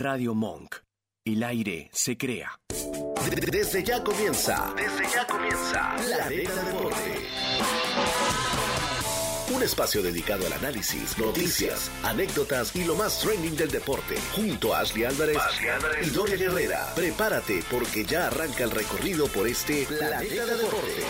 Radio Monk. El aire se crea. Desde ya comienza. Desde ya comienza. La Arena Deporte. Un espacio dedicado al análisis, noticias, anécdotas y lo más trending del deporte. Junto a Ashley Álvarez, y Dorian Herrera. Prepárate porque ya arranca el recorrido por este Planeta Deporte.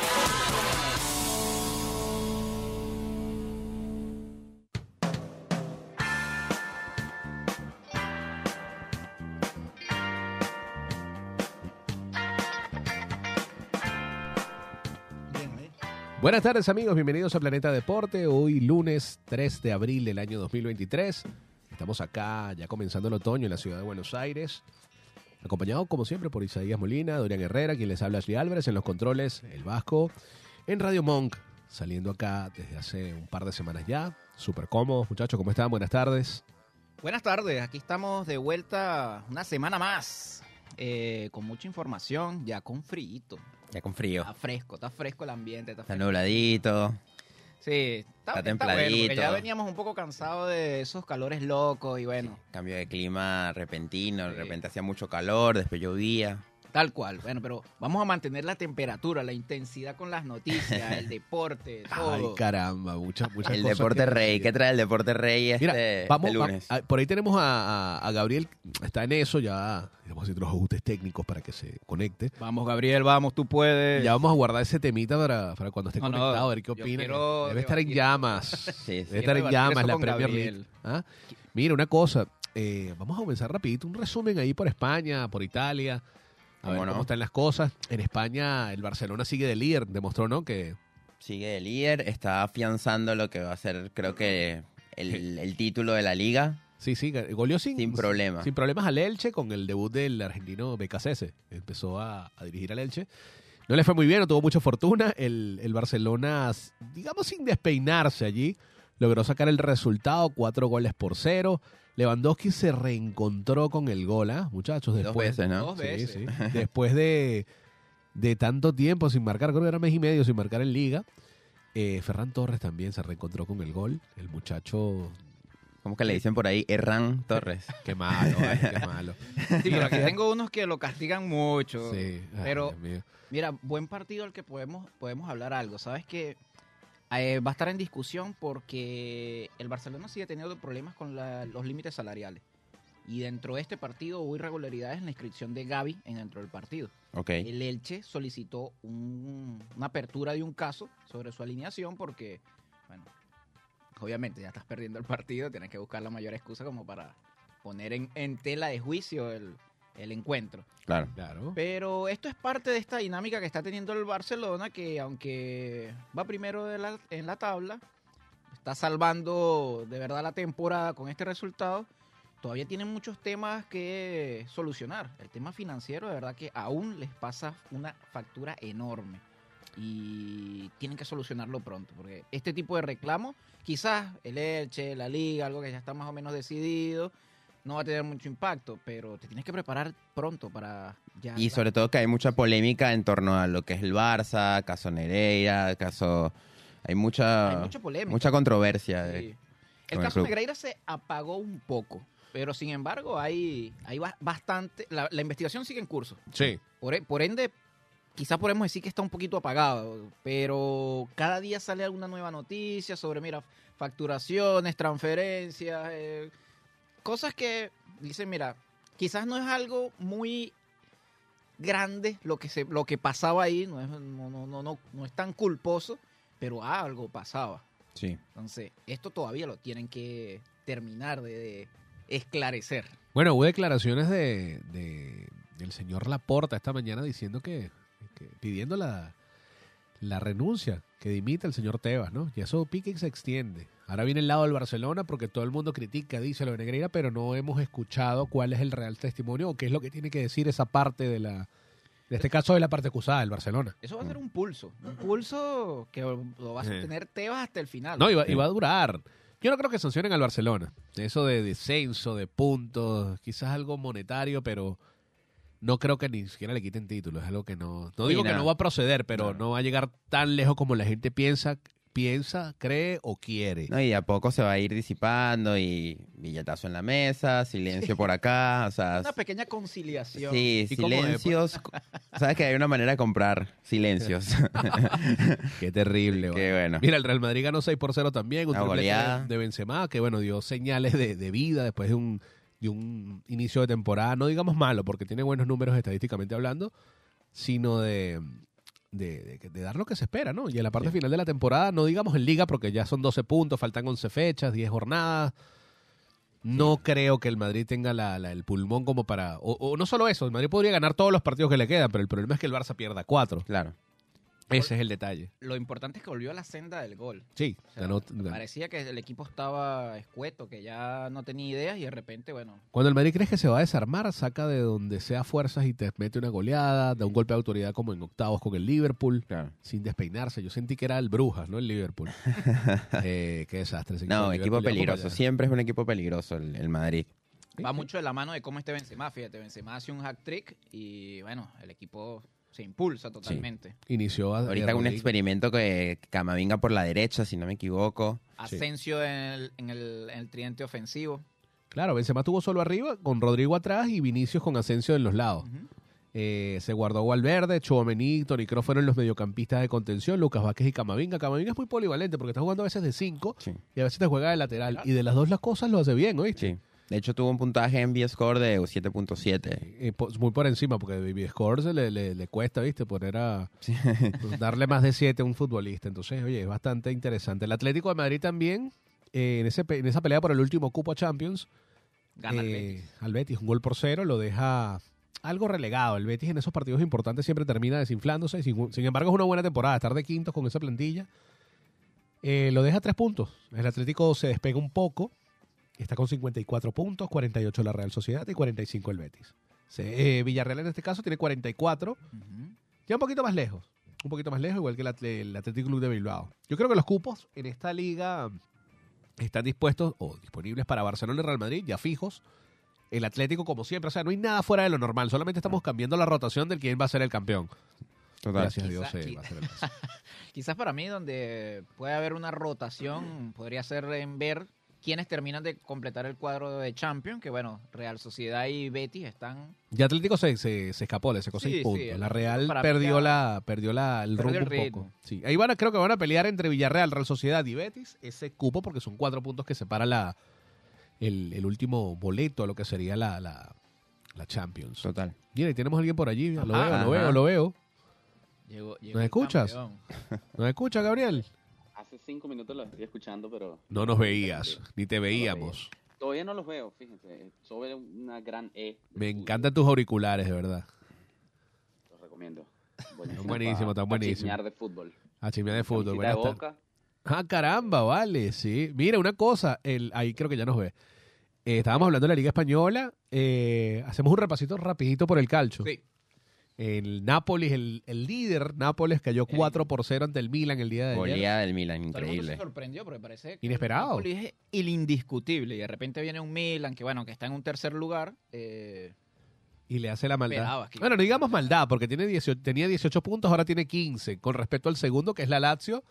Buenas tardes amigos, bienvenidos a Planeta Deporte. Hoy lunes 3 de abril del año 2023. Estamos acá ya comenzando el otoño en la ciudad de Buenos Aires. Acompañado como siempre por Isaías Molina, Dorian Herrera, quien les habla Ashley Álvarez en los controles, el Vasco, en Radio Monk, saliendo acá desde hace un par de semanas ya. Súper cómodos, muchachos, ¿cómo están? Buenas tardes. Buenas tardes, aquí estamos de vuelta una semana más, eh, con mucha información, ya con frío. Ya con frío. Está fresco, está fresco el ambiente. Está, Está nubladito. Sí, está, está está bueno, templadito. ya veníamos un poco cansados de esos calores locos y bueno, Cambio de clima repentino. De repente hacía mucho calor, después llovía. Tal cual. Bueno, pero vamos a mantener la temperatura, la intensidad con las noticias, el deporte, todo. Ay, caramba, muchas, muchas El cosas deporte que rey. ¿Qué trae el deporte rey este, Mira, vamos, este lunes? va- a- por ahí tenemos a, a- a Gabriel, está en eso, ya vamos a hacer otros ajustes técnicos para que se conecte. Vamos, Gabriel, vamos, tú puedes. Ya vamos a guardar ese temita para, para cuando esté No, no, conectado, a ver qué opina. quiero Debe estar en llamas. Sí, sí. Debe estar en llamas la Premier Gabriel. League. ¿Ah? Mira, una cosa, eh, vamos a comenzar rapidito, un resumen ahí por España, por Italia, a ver ¿Cómo no? cómo están las cosas. En España el Barcelona sigue de líder, demostró, ¿no? Que Sigue de líder. Está afianzando lo que va a ser, creo que, el, el título de la liga. sí, sí, goleó sin, Sin problema. Sin problemas al Elche con el debut del argentino Becasese. Empezó a, a dirigir al Elche. No le fue muy bien, no tuvo mucha fortuna. El, el Barcelona, digamos sin despeinarse allí, logró sacar el resultado, cuatro goles por cero. Lewandowski se reencontró con el gol, ¿ah? muchachos. Dos Después, veces, ¿no? Dos Sí, veces. sí. Después de, de tanto tiempo sin marcar, creo que era mes y medio sin marcar en liga. eh, Ferran Torres también se reencontró con el gol. El muchacho, ¿Cómo que le dicen por ahí? Herrán Torres. qué malo, vale, qué malo. Sí, pero aquí tengo unos que lo castigan mucho. Sí, ay, Pero Dios mío. Mira, buen partido al que podemos, podemos hablar algo. Sabes que eh, va a estar en discusión porque el Barcelona sigue teniendo problemas con la- los límites salariales. Y dentro de este partido hubo irregularidades en la inscripción de Gaby en dentro del partido. El Elche solicitó un- una apertura de un caso sobre su alineación porque, bueno, obviamente ya estás perdiendo el partido, tienes que buscar la mayor excusa como para poner en, en tela de juicio el, el encuentro. Claro. Claro. Pero esto es parte de esta dinámica que está teniendo el Barcelona, que aunque va primero de la- en la tabla, está salvando de verdad la temporada con este resultado, todavía tienen muchos temas que solucionar. El tema financiero, de verdad que aún les pasa una factura enorme. Y tienen que solucionarlo pronto, porque este tipo de reclamos, quizás el Elche, la liga, algo que ya está más o menos decidido, no va a tener mucho impacto, pero te tienes que preparar pronto para ya. Y sobre todo que hay mucha polémica en torno a lo que es el Barça, caso Nereira, caso... Hay mucha, hay mucha polémica. mucha controversia. Sí. El el caso. Negreira se apagó un poco, pero sin embargo hay, hay ba- bastante. La, la investigación sigue en curso. Sí. Por, e- por ende, quizás podemos decir que está un poquito apagado, pero cada día sale alguna nueva noticia sobre, mira, facturaciones, transferencias, eh, cosas que dicen, mira, quizás no es algo muy grande lo que se lo que pasaba ahí, no es, no, no, no, no, no es tan culposo, pero algo pasaba. Sí. Entonces, esto todavía lo tienen que terminar de, de esclarecer. Bueno, hubo declaraciones de, de- del señor Laporta esta mañana diciendo que, que pidiendo la, la renuncia, que dimita el señor Tebas, ¿no? Y eso pique y se extiende. Ahora viene el lado del Barcelona porque todo el mundo critica, dice lo de Negreira, pero no hemos escuchado cuál es el real testimonio o qué es lo que tiene que decir esa parte de la, en este caso de la parte acusada del Barcelona. Eso va a ser un pulso, un pulso que lo va a sostener Tebas hasta el final. No, y va, y va a durar. Yo no creo que sancionen al Barcelona. Eso de descenso, de puntos, quizás algo monetario, pero no creo que ni siquiera le quiten títulos. Es algo que no. No digo que no va a proceder, pero No. no va a llegar tan lejos como la gente piensa. piensa, cree o quiere. No, y de a poco se va a ir disipando y billetazo en la mesa, silencio por acá, o sea, Una pequeña conciliación. sí, silencios. Sabes que hay una manera de comprar silencios. Qué terrible. Qué bueno. Mira, el Real Madrid ganó 6 por 0 también, un goleada. de Benzema, que bueno, dio señales de, de vida después de un, de un inicio de temporada, no digamos malo, porque tiene buenos números estadísticamente hablando, sino de, de, de- de dar lo que se espera, ¿no? Y en la parte Sí. final de la temporada, no digamos en liga, porque ya son 12 puntos, faltan 11 fechas, 10 jornadas. No creo que el Madrid tenga la- la- el pulmón como para... O, o no solo eso, el Madrid podría ganar todos los partidos que le quedan, pero el problema es que el Barça pierda 4. claro. Ese es el detalle. Lo importante es que volvió a la senda del gol. Sí, O sea, ganó- ganó. Parecía que el equipo estaba escueto, que ya no tenía ideas y de repente, bueno, Cuando el Madrid crees que se va a desarmar, saca de donde sea fuerzas y te mete una goleada, da un golpe de autoridad como en octavos con el Liverpool, Claro. sin despeinarse. Yo sentí que era el Brujas, ¿no? El Liverpool. eh, qué desastre. ese No, equipo peligroso. Siempre es un equipo peligroso el, el Madrid. va mucho de la mano de cómo esté Benzema. Fíjate, Benzema hace un hack trick y bueno, el equipo se impulsa totalmente. allá. Inició a, Ahorita un experimento que Camavinga por la derecha, si no me equivoco. Asensio en el, en, el, en el tridente ofensivo. Claro, Benzema estuvo solo arriba, con Rodrigo atrás y Vinicius con Asensio en los lados. Eh, se guardó Valverde, Chouameni, Toni Kroos fueron los mediocampistas de contención, Lucas Vázquez y Camavinga. Camavinga es muy polivalente porque está jugando a veces de 5 Sí. y a veces te juega de lateral. Y de las dos las cosas lo hace bien, ¿oíste? Sí. De hecho, tuvo un puntaje en V-Score de 7.7. Eh, po- muy por encima, porque Baby Score se le, le- le cuesta, ¿viste? Poner a. Sí. pues, darle más de 7 a un futbolista. Entonces, oye, es bastante interesante. El Atlético de Madrid también, eh, en, ese, en esa pelea por el último cupo a Champions, Gana eh, Betis. al Betis, un gol por cero, lo deja algo relegado. El Betis en esos partidos importantes siempre termina desinflándose. Sin, sin embargo, es una buena temporada. Estar de quintos con esa plantilla. Eh, lo deja a tres puntos. El Atlético se despega un poco. Está con 54 puntos, 48 la Real Sociedad y 45 el Betis. Eh, Villarreal en este caso tiene 44. Ujú. Ya un poquito más lejos. Un poquito más lejos, igual que el, Atle- el Athletic Club de Bilbao. Yo creo que los cupos en esta liga están dispuestos o disponibles para Barcelona y Real Madrid, ya fijos. El Atlético, como siempre, o sea, no hay nada fuera de lo normal. Solamente estamos cambiando la rotación del quién va a ser el campeón. Total. Gracias a Dios Quizá- eh, a ser el Barça. Quizás para mí donde puede haber una rotación podría ser en ver quiénes terminan de completar el cuadro de Champions, que bueno, Real Sociedad y Betis están... Ya Atlético se, se, se escapó, le sacó Sí, seis puntos. la Real mí perdió la, perdió la, el perdió rumbo el un poco. Sí. Ahí van a, creo que van a pelear entre Villarreal, Real Sociedad y Betis ese cupo porque son cuatro puntos que separa la, el, el último boleto a lo que sería la, la, la Champions. Total. Mira, y tenemos a alguien por allí. Lo Ajá. veo, lo veo, lo veo. Llegó, llegó ¿Nos el escuchas? ¿Nos escucha, Gabriel? Hace cinco minutos los estoy escuchando, pero No nos veías, ni te veíamos. todavía no los veo, fíjense. Sobre una gran E. Me encantan tus auriculares, de verdad. Los recomiendo. Están buenísimos, están buenísimos. chismear de fútbol. A chismear de fútbol. De buenas. Boca. Ah, caramba, vale, sí. Mira, una cosa, el, ahí creo que ya nos ve. Eh, estábamos hablando de la Liga Española. eh, hacemos un repasito rapidito por el calcio. Sí. El Nápoles, el, el líder Nápoles cayó 4 por 0 ante el Milan el día de ayer. Goleada del Milan, Todo el mundo increíble. se sorprendió porque parece que Inesperado. el Napoli es el indiscutible y de repente viene un Milan que bueno, que está en un tercer lugar. eh, Y le hace la maldad. Esperabas que- Bueno, no digamos maldad, porque tiene 18, tenía 18 puntos, ahora tiene 15. Con respecto al segundo, que es la Lazio.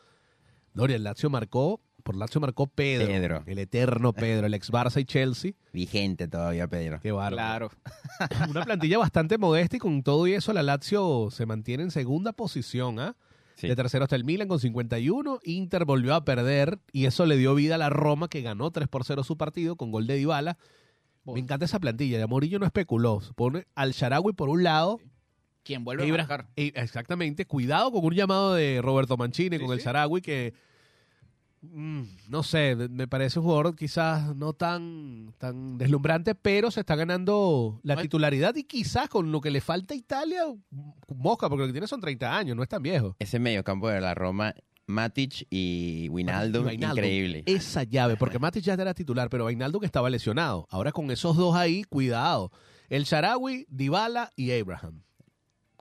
Doria, el Lazio marcó, por Lazio marcó Pedro. Pedro. El eterno Pedro, el ex Barça y Chelsea. Vigente todavía, Pedro. Qué bárbaro. claro. Una plantilla bastante modesta y con todo y eso la Lazio se mantiene en segunda posición. ¿ah? Sí. De tercero está el Milan con 51. Inter volvió a perder y eso le dio vida a la Roma que ganó 3 por 0 su partido con gol de Dybala. Me encanta esa plantilla. De Morillo no especuló. Pone al Sharawi por un lado. Quien vuelve a marcar. y- exactamente. Cuidado con un llamado de Roberto Mancini Sí, con el. Sharawi que no sé, me- parece un jugador quizás no tan, tan deslumbrante, pero se está ganando la titularidad y quizás con lo que le falta a Italia, mosca, porque lo que tiene son 30 años, no es tan viejo. Ese mediocampo de la Roma, Matic y Wijnaldum, Wijnaldum. increíble. Esa llave, porque Matic ya era titular, pero Vainaldo que estaba lesionado. Ahora con esos dos ahí, cuidado. El Sharawi, Dybala y Abraham.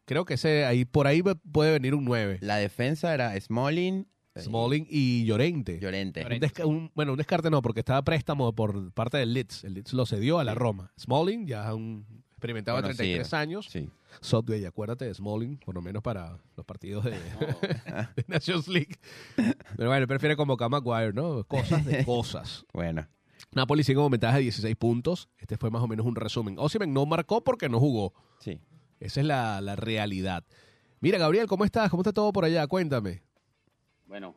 Creo que ese ahí por ahí puede venir un 9. La defensa era Smalling, eh, Smalling y Llorente. Llorente. Un desca- un- bueno, un descarte no, porque estaba a préstamo por parte del Leeds. El Leeds lo cedió a la Roma. Smalling ya un experimentado de Conocido. 33 años. Sí. Southgate, acuérdate de Smalling, por lo menos para los partidos de, de Nations League. Pero bueno, prefiere convocar a Maguire, ¿no? Cosas de cosas. Bueno. Napoli sigue con ventaja de 16 puntos. Este fue más o menos un resumen. Osimhen no marcó porque no jugó. Sí. Esa es la, la realidad. Mira, Gabriel, ¿cómo estás? ¿Cómo está todo por allá? Cuéntame. Bueno,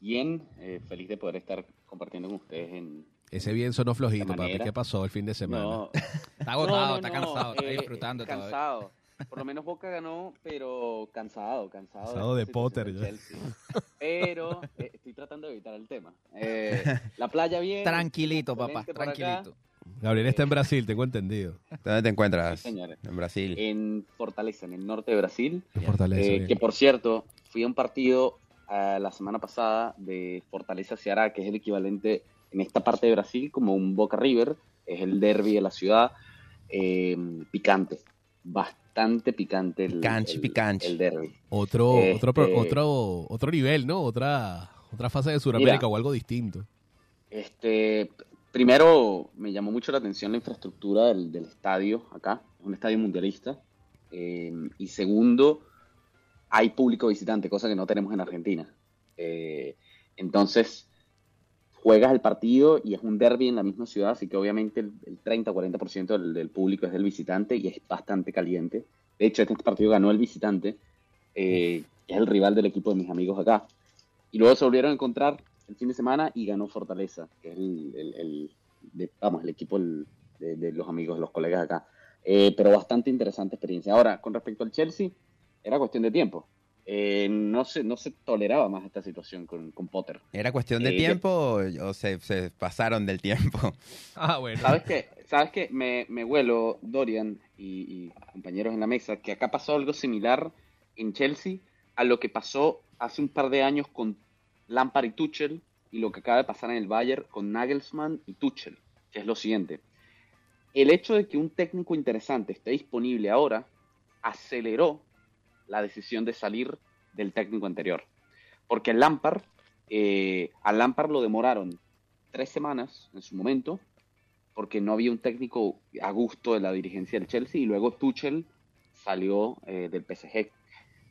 bien, eh, feliz de poder estar compartiendo con ustedes en... Ese bien sonó flojito, De papi. ¿Qué pasó el fin de semana? No, Está agotado, no, no, está no, cansado, está eh, disfrutando todavía. Cansado. Por lo menos Boca ganó, pero cansado, cansado. Cansado de Potter. Chelsea. Pero eh, estoy tratando de evitar el tema. Eh, la playa bien. Tranquilito, papá, acá. tranquilito. Gabriel está en Brasil, tengo entendido. ¿Dónde te encuentras? Sí, señores. En Brasil. En Fortaleza, en el norte de Brasil. En Fortaleza. Eh, que por cierto, fui a un partido eh, la semana pasada de Fortaleza Ceará, que es el equivalente en esta parte de Brasil como un Boca River, es el derby de la ciudad, eh, picante, bastante picante el, Picanchi, el- el derby. Otro, Este- otro, pro- otro, otro nivel, ¿no? Otra, otra fase de Sudamérica Mira. o algo distinto. Este, primero me llamó mucho la atención la infraestructura del, del estadio acá, es un estadio mundialista. Eh, y segundo, hay público visitante, cosa que no tenemos en Argentina. Eh, entonces, juegas el partido y es un derby en la misma ciudad, así que obviamente el, el 30-40% del, del público es del visitante y es bastante caliente. De hecho, este partido ganó el visitante, eh, es el rival del equipo de mis amigos acá. Y luego se volvieron a encontrar el fin de semana y ganó Fortaleza, que es el, vamos, el equipo de, los amigos, los colegas acá. Eh, pero bastante interesante experiencia. Ahora, con respecto al Chelsea, era cuestión de tiempo. Eh, no, se, no se toleraba más esta situación con, con Potter. ¿Era cuestión de Eh, tiempo o, o se, se pasaron del tiempo? Ah, bueno. ¿Sabes qué? ¿Sabes qué? Me, me huelo, Dorian y, y compañeros en la mesa, que acá pasó algo similar en Chelsea a lo que pasó hace un par de años con Lampard y Tuchel y lo que acaba de pasar en el Bayern con Nagelsmann y Tuchel, que es lo siguiente. El hecho de que un técnico interesante esté disponible ahora aceleró la decisión de salir del técnico anterior. Porque Lampard, eh, a Lampard lo demoraron tres semanas en su momento, porque no había un técnico a gusto de la dirigencia del Chelsea, y luego Tuchel salió eh, del PSG.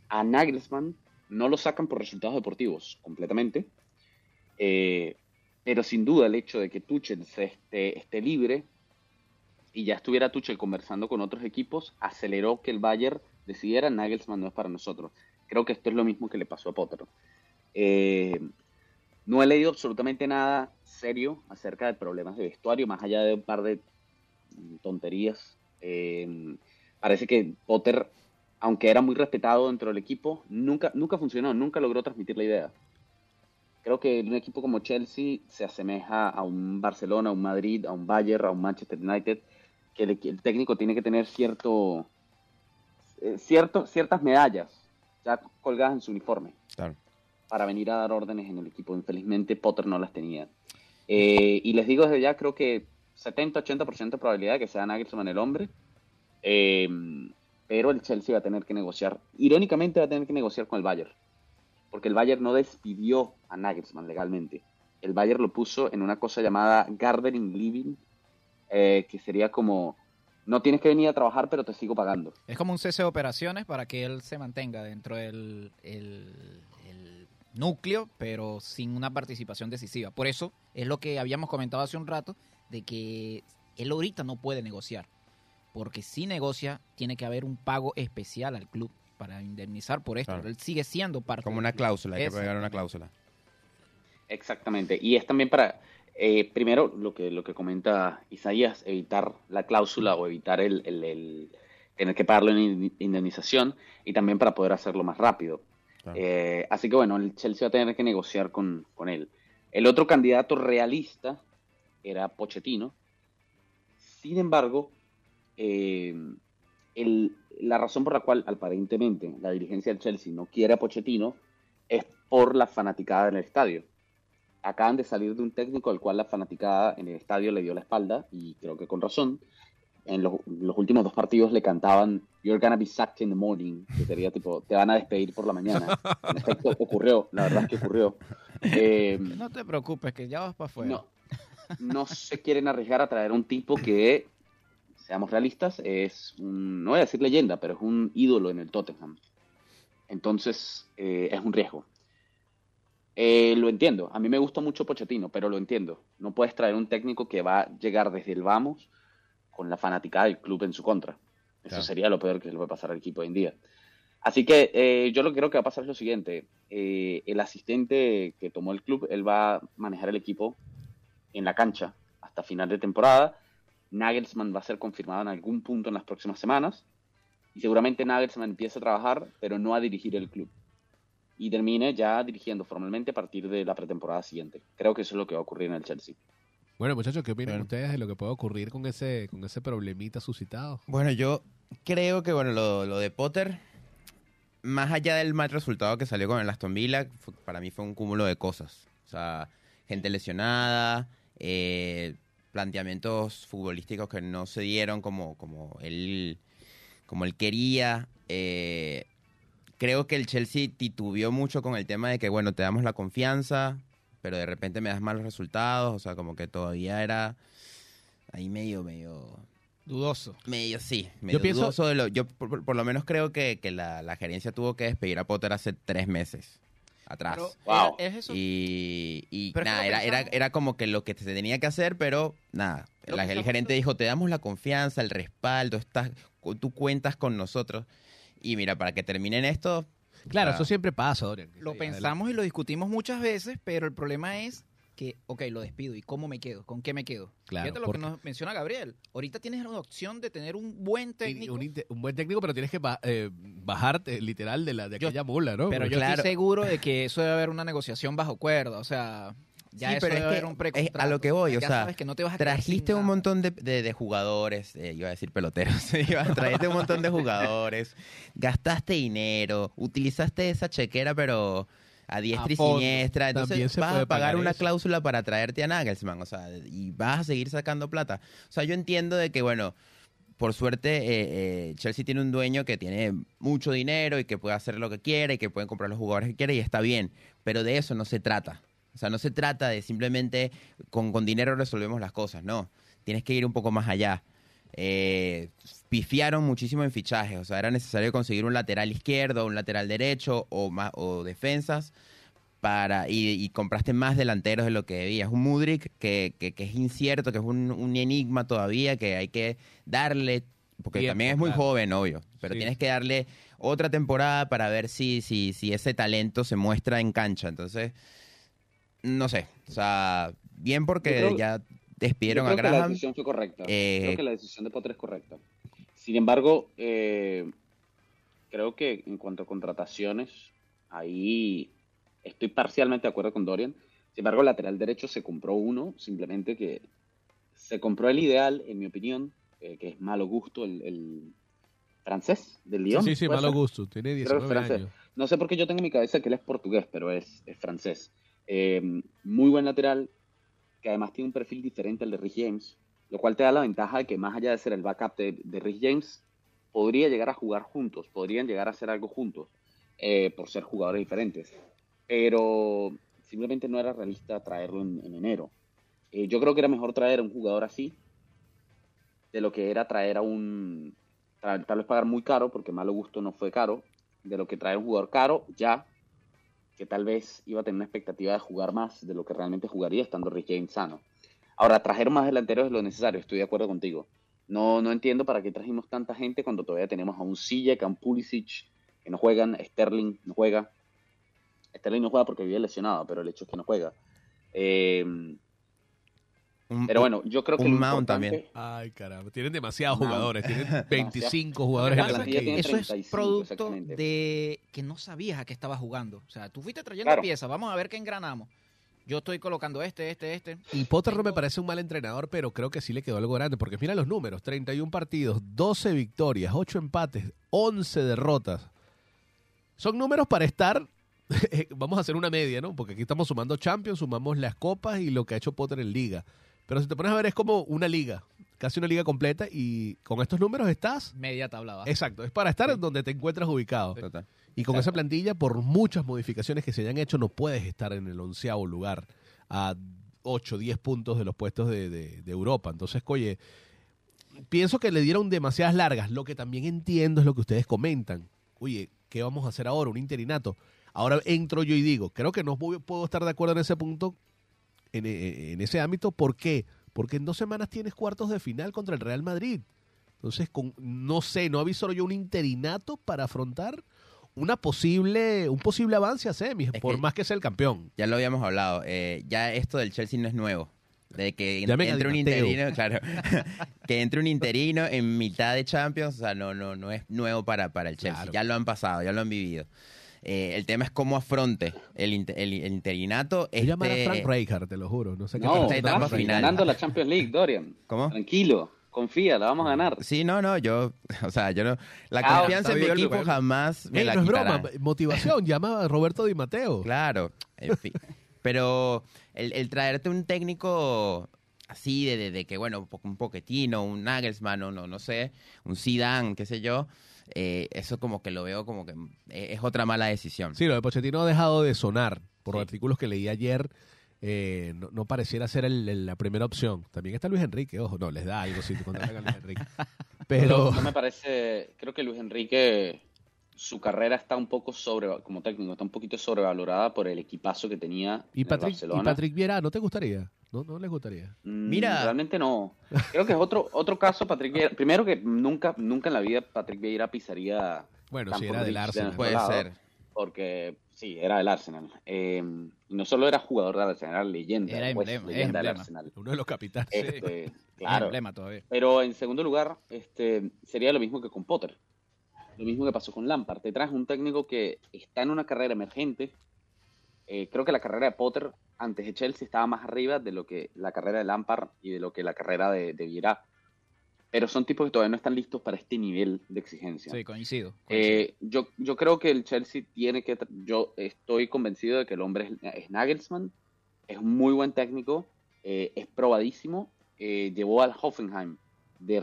A Nagelsmann no lo sacan por resultados deportivos completamente, eh, pero sin duda el hecho de que Tuchel esté, esté libre y ya estuviera Tuchel conversando con otros equipos, aceleró que el Bayern decidiera Nagelsmann no es para nosotros. Creo que esto es lo mismo que le pasó a Potter. Eh, no he leído absolutamente nada serio acerca de problemas de vestuario, más allá de un par de tonterías. Eh, parece que Potter, aunque era muy respetado dentro del equipo, nunca, nunca funcionó, nunca logró transmitir la idea. Creo que un equipo como Chelsea se asemeja a un Barcelona, a un Madrid, a un Bayern, a un Manchester United, que el, el técnico tiene que tener cierto, eh, cierto, ciertas medallas ya colgadas en su uniforme Claro. para venir a dar órdenes en el equipo. Infelizmente Potter no las tenía. Eh, y les digo desde ya, creo que 70-80% de probabilidad de que sea Nagelsmann el hombre. Eh, pero el Chelsea va a tener que negociar. Irónicamente va a tener que negociar con el Bayern. Porque el Bayern no despidió a Nagelsmann legalmente. El Bayern lo puso en una cosa llamada Gardening Living, eh, que sería como, no tienes que venir a trabajar, pero te sigo pagando. Es como un cese de operaciones para que él se mantenga dentro del el- el núcleo, pero sin una participación decisiva. Por eso es lo que habíamos comentado hace un rato, de que él ahorita no puede negociar. Porque si negocia, tiene que haber un pago especial al club para indemnizar por esto. Claro. Él sigue siendo parte Como una cláusula, hay que pegar una cláusula. Exactamente. Y es también para, eh, primero, lo que, lo que comenta Isaías, evitar la cláusula o evitar el, el- el tener que pagarlo en indemnización y también para poder hacerlo más rápido. Claro. Eh, así que bueno, el Chelsea va a tener que negociar con, con él. El otro candidato realista era Pochettino. Sin embargo, eh, el- la razón por la cual aparentemente la dirigencia del Chelsea no quiere a Pochettino es por la fanaticada en el estadio. Acaban de salir de un técnico al cual la fanaticada en el estadio le dio la espalda y creo que con razón. En los, los últimos dos partidos le cantaban You're gonna be sacked in the morning, que sería tipo, te van a despedir por la mañana. En efecto, ocurrió, la verdad es que ocurrió. Eh, No te preocupes, que ya vas para afuera. no, no se quieren arriesgar a traer un tipo que seamos realistas, es un, no voy a decir leyenda, pero es un ídolo en el Tottenham. Entonces, eh, es un riesgo. Eh, lo entiendo. A mí me gusta mucho Pochettino, pero lo entiendo. No puedes traer un técnico que va a llegar desde el vamos con la fanaticada del club en su contra. Eso Claro. sería lo peor que le puede pasar al equipo hoy en día. Así que eh, yo lo que creo que va a pasar es lo siguiente. Eh, el asistente que tomó el club, él va a manejar el equipo en la cancha hasta final de temporada. Nagelsmann va a ser confirmado en algún punto en las próximas semanas. Y seguramente Nagelsmann empiece a trabajar, pero no a dirigir el club. Y termine ya dirigiendo formalmente a partir de la pretemporada siguiente. Creo que eso es lo que va a ocurrir en el Chelsea. Bueno, muchachos, ¿qué opinan Bueno. ustedes de lo que puede ocurrir con ese, con ese problemita suscitado? Bueno, yo creo que bueno, lo, lo de Potter, más allá del mal resultado que salió con el Aston Villa, fue- para mí fue un cúmulo de cosas. O sea, gente lesionada, eh, planteamientos futbolísticos que no se dieron como, como él como él quería. eh, creo que el Chelsea titubeó mucho con el tema de que, bueno, te damos la confianza, pero de repente me das malos resultados. O sea, como que todavía era ahí medio, medio Dudoso. Medio sí, medio pienso- dudoso de lo, yo por, por- por lo menos creo que, que la, la gerencia tuvo que despedir a Potter hace tres meses atrás. Pero Wow. es eso. y y Pero nada, era, era, era como que lo que se tenía que hacer, pero nada. La- el gerente dijo, te damos la confianza, el respaldo, estás, tú cuentas con nosotros. Y mira, para que terminen esto, Claro, eso siempre pasa, Dorian. Lo Sí, pensamos y lo discutimos muchas veces, pero el problema es que, ok, lo despido. ¿Y cómo me quedo? ¿Con qué me quedo? Claro, Fíjate lo porque- que nos menciona Gabriel. Ahorita tienes la opción de tener un buen técnico, Un, un buen técnico, pero tienes que ba- eh, bajarte literal de, la, de Yo- aquella mula, ¿no? pero Porque- yo Claro. estoy seguro de que eso debe haber una negociación bajo cuerda. O sea, ya Sí, eso pero debe es que haber un es precontrato. a lo que voy, o ya sea, sabes que no te vas a quedar sin Trajiste un montón de, de- de jugadores, eh, iba a decir peloteros, trajiste un montón de jugadores, gastaste dinero, utilizaste esa chequera pero a diestra y fondo. siniestra, entonces vas a pagar pagar una cláusula para traerte a Nagelsmann, o sea, y vas a seguir sacando plata. O sea, yo entiendo de que, bueno, por suerte eh, eh, Chelsea tiene un dueño que tiene mucho dinero y que puede hacer lo que quiere y que pueden comprar los jugadores que quiere y está bien, pero de eso no se trata. O sea, no se trata de simplemente con, con dinero resolvemos las cosas, no. Tienes que ir un poco más allá. Eh, pifiaron muchísimo en fichajes, o sea, era necesario conseguir un lateral izquierdo, un lateral derecho o, más, o defensas para y, y compraste más delanteros de lo que debías. Un Mudrik que, que, que es incierto, que es un, un enigma todavía, que hay que darle, porque también es muy claro. joven, obvio, pero Sí. tienes que darle otra temporada para ver si, si, si ese talento se muestra en cancha. Entonces, no sé, o sea, bien porque creo- ya Yo despidieron creo a que la Graham. decisión fue correcta. Eh, creo que la decisión de Potter es correcta. Sin embargo, eh, creo que en cuanto a contrataciones, ahí estoy parcialmente de acuerdo con Dorian. Sin embargo, el lateral derecho se compró uno, simplemente que se compró el ideal, en mi opinión, eh, que es malo gusto, el, el francés del Lyon. Sí, sí, ¿puede malo ser? gusto. Tiene Creo que 19 francés. años. No sé por qué yo tengo en mi cabeza que él es portugués, pero es, es francés. Eh, muy buen lateral, que además tiene un perfil diferente al de Rich James, lo cual te da la ventaja de que más allá de ser el backup de, de Rich James, podría llegar a jugar juntos, podrían llegar a hacer algo juntos, eh, por ser jugadores diferentes. Pero simplemente no era realista traerlo en, en enero. Eh, yo creo que era mejor traer a un jugador así de lo que era traer a un, tal vez pagar muy caro, porque malo gusto no fue caro, de lo que traer un jugador caro ya, que tal vez iba a tener una expectativa de jugar más de lo que realmente jugaría estando Rich James sano. Ahora, trajeron más delanteros es lo necesario, estoy de acuerdo contigo. No, no entiendo para qué trajimos tanta gente cuando todavía tenemos a un Silla, a un Pulisic, que no juegan, Sterling no juega. Sterling no juega porque vive lesionado, pero el hecho es que no juega. Eh, Un- pero bueno, yo creo que un Mount importante- también. Ay, caramba. Tienen demasiados jugadores. Tienen 25 jugadores en la plantilla tiene. Eso es 35, producto de que no sabías a qué estabas jugando. O sea, tú fuiste trayendo Claro. piezas, vamos a ver qué engranamos. Yo estoy colocando este, este, este. Y Potter no me parece un mal entrenador, pero creo que sí le quedó algo grande. Porque mira los números: 31 partidos, 12 victorias, 8 empates, 11 derrotas. Son números para estar. Vamos a hacer una media, ¿no? Porque aquí estamos sumando Champions, sumamos las copas y lo que ha hecho Potter en Liga. Pero si te pones a ver, es como una liga, casi una liga completa. Y con estos números estás. Media tabla baja. Exacto, es para estar donde te encuentras ubicado. Total. Y con Exacto. esa plantilla, por muchas modificaciones que se hayan hecho, no puedes estar en el onceavo lugar a 8, 10 puntos de los puestos de, de- de Europa. Entonces, oye, pienso que le dieron demasiadas largas. Lo que también entiendo es lo que ustedes comentan. Oye, ¿qué vamos a hacer ahora? Un interinato. Ahora entro yo y digo, creo que no voy- puedo estar de acuerdo en ese punto, en, en ese ámbito. ¿Por qué? Porque en dos semanas tienes cuartos de final contra el Real Madrid. Entonces, con, no sé, no aviso yo un interinato para afrontar una posible, un posible avance a semis, Es por que- más que sea el campeón. Ya lo habíamos hablado. eh, ya esto del Chelsea no es nuevo. De que entre un interino, claro. que entre un interino en mitad de Champions, o sea, no, no, no es nuevo para, para el Chelsea. Claro. Ya lo han pasado, ya lo han vivido. Eh, el tema es cómo afronte el, inter- el- el interinato. Voy a llamar a este- Frank Rijkaard, te lo juro. No sé qué No, etapa final. ganando la Champions League, Dorian. ¿Cómo? Tranquilo, confía, la vamos a ganar. Sí, no, no, yo, o sea, yo no, la Ah, confianza en mi equipo bueno. jamás me Ey, la no es broma, motivación, llama a Roberto Di Matteo. Claro, en fin. Pero el, el traerte un técnico así de, de, de que, bueno, un po- un Poquetino, un Nagelsmann, o no, no sé, un Zidane, qué sé yo, eh, eso como que lo veo como que eh, es otra mala decisión. Sí, lo de Pochettino ha dejado de sonar. Por Sí. artículos que leí ayer, eh, no, no pareciera ser el- el- la primera opción. También está Luis Enrique, ojo, no, les da algo si te contratan a Luis Enrique. Pero, no me parece, creo que Luis Enrique, su carrera está un poco sobre, como técnico, está un poquito sobrevalorada por el equipazo que tenía ¿y en el Patrick, ¿y Barcelona. Patrick Vieira no te gustaría? ¿No, no les gustaría? Mm, Mira. realmente no. Creo que es otro otro caso, Patrick Vieira. Primero que nunca nunca en la vida Patrick Vieira pisaría Bueno, si era del Arsenal. Puede lado, ser. porque sí, era del Arsenal. Eh, y no solo era jugador del Arsenal, era leyenda, Era pues, emblema, leyenda del. Arsenal. Uno de los capitanes. Este, Es claro. emblema todavía. Pero en segundo lugar, este, sería lo mismo que con Potter. Lo mismo que pasó con Lampard. Te traes un técnico que está en una carrera emergente. Eh, creo que la carrera de Potter antes de Chelsea estaba más arriba de lo que la carrera de Lampard y de lo que la carrera de, de Vieira. Pero son tipos que todavía no están listos para este nivel de exigencia. Sí, coincido. coincido. Eh, yo, yo creo que el Chelsea tiene que. Yo estoy convencido de que el hombre es, es Nagelsmann. Es un muy buen técnico. eh, es probadísimo. llevó al Hoffenheim de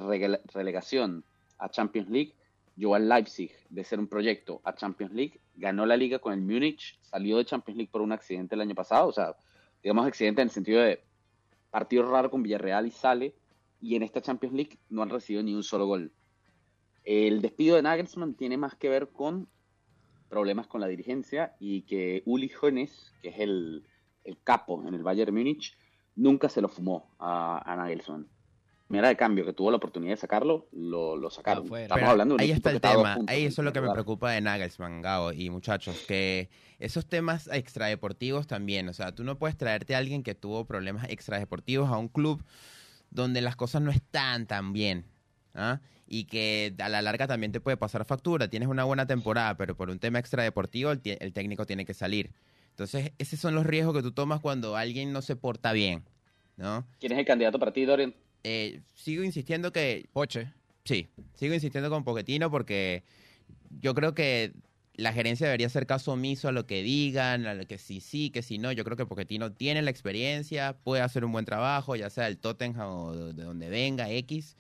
relegación a Champions League. Llevó al Leipzig de ser un proyecto a Champions League. Ganó la liga con el Múnich. Salió de Champions League por un accidente el año pasado. O sea, digamos accidente en el sentido de partido raro con Villarreal y sale. Y en esta Champions League no han recibido ni un solo gol. El despido de Nagelsmann tiene más que ver con problemas con la dirigencia y que Uli Hoeneß, que es el, el capo en el Bayern Múnich, nunca se lo fumó a, a Nagelsmann. Mira de cambio que tuvo la oportunidad de sacarlo, lo, lo sacaron. Estamos hablando de un ahí está el tema. Ahí eso es lo que me preocupa de Nagelsmann, Gao y muchachos, que esos temas extradeportivos también, o sea, tú no puedes traerte a alguien que tuvo problemas extradeportivos a un club donde las cosas no están tan bien, ¿ah? Y que a la larga también te puede pasar factura. Tienes una buena temporada, pero por un tema extradeportivo el, el técnico tiene que salir. Entonces, esos son los riesgos que tú tomas cuando alguien no se porta bien, ¿no? ¿Quién es el candidato para ti, Dorian? Eh, sigo insistiendo que Poche. Sí, sigo insistiendo con Poquetino porque yo creo que la gerencia debería hacer caso omiso a lo que digan, a lo que sí sí, que sí no. Yo creo que Poquetino tiene la experiencia, puede hacer un buen trabajo, ya sea del Tottenham o de de donde venga, X.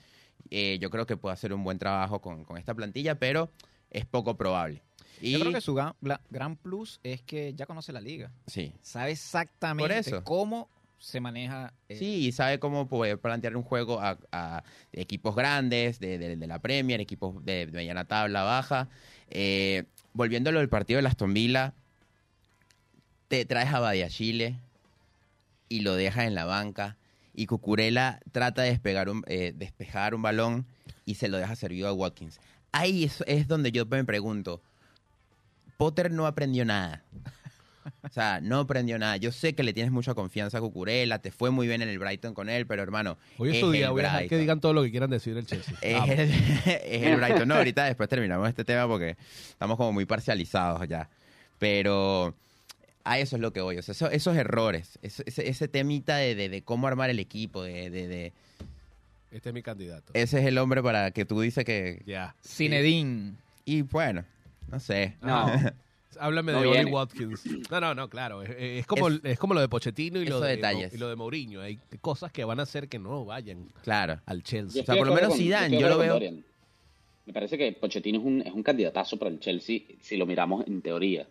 Eh, yo creo que puede hacer un buen trabajo con, con esta plantilla, pero es poco probable. Y, Yo creo que su gran, plus es que ya conoce la liga. Sí, Sabe exactamente cómo se maneja. eh, Sí, y sabe cómo poder plantear un juego a, equipos grandes de, de- la Premier, equipos de, de mediana tabla, baja. Eh, volviéndolo del partido de Aston Villa, te traes a Badia Chile y lo dejas en la banca. Y Cucurella trata de despegar un, eh, despejar un balón y se lo deja servido a Watkins. Ahí es, es donde yo me pregunto, Potter no aprendió nada. O sea, no aprendió nada. Yo sé que le tienes mucha confianza a Cucurella, te fue muy bien en el Brighton con él, pero hermano, Hoy es su día, el voy a dejar que digan todo lo que quieran decir del Chelsea. es el, es el Brighton. No, ahorita después terminamos este tema porque estamos como muy parcializados ya. Pero a eso es lo que voy. O sea, eso- esos errores, ese, temita de, de- de cómo armar el equipo, de, de- de- Este es mi candidato. ese es el hombre para que tú dices que... Ya. Zinedine. Y bueno, no sé. No. Háblame No de Oli. Watkins. No, no, no, claro. Es, es como, Es- es como lo de Pochettino y lo de, detalles. y lo de Mourinho. Hay cosas que van a hacer que no vayan Claro. al Yo Chelsea. O sea, por lo menos Zidane, de yo lo veo- Dorian. Me parece que Pochettino es un, es un candidatazo para el Chelsea si lo miramos en teoría.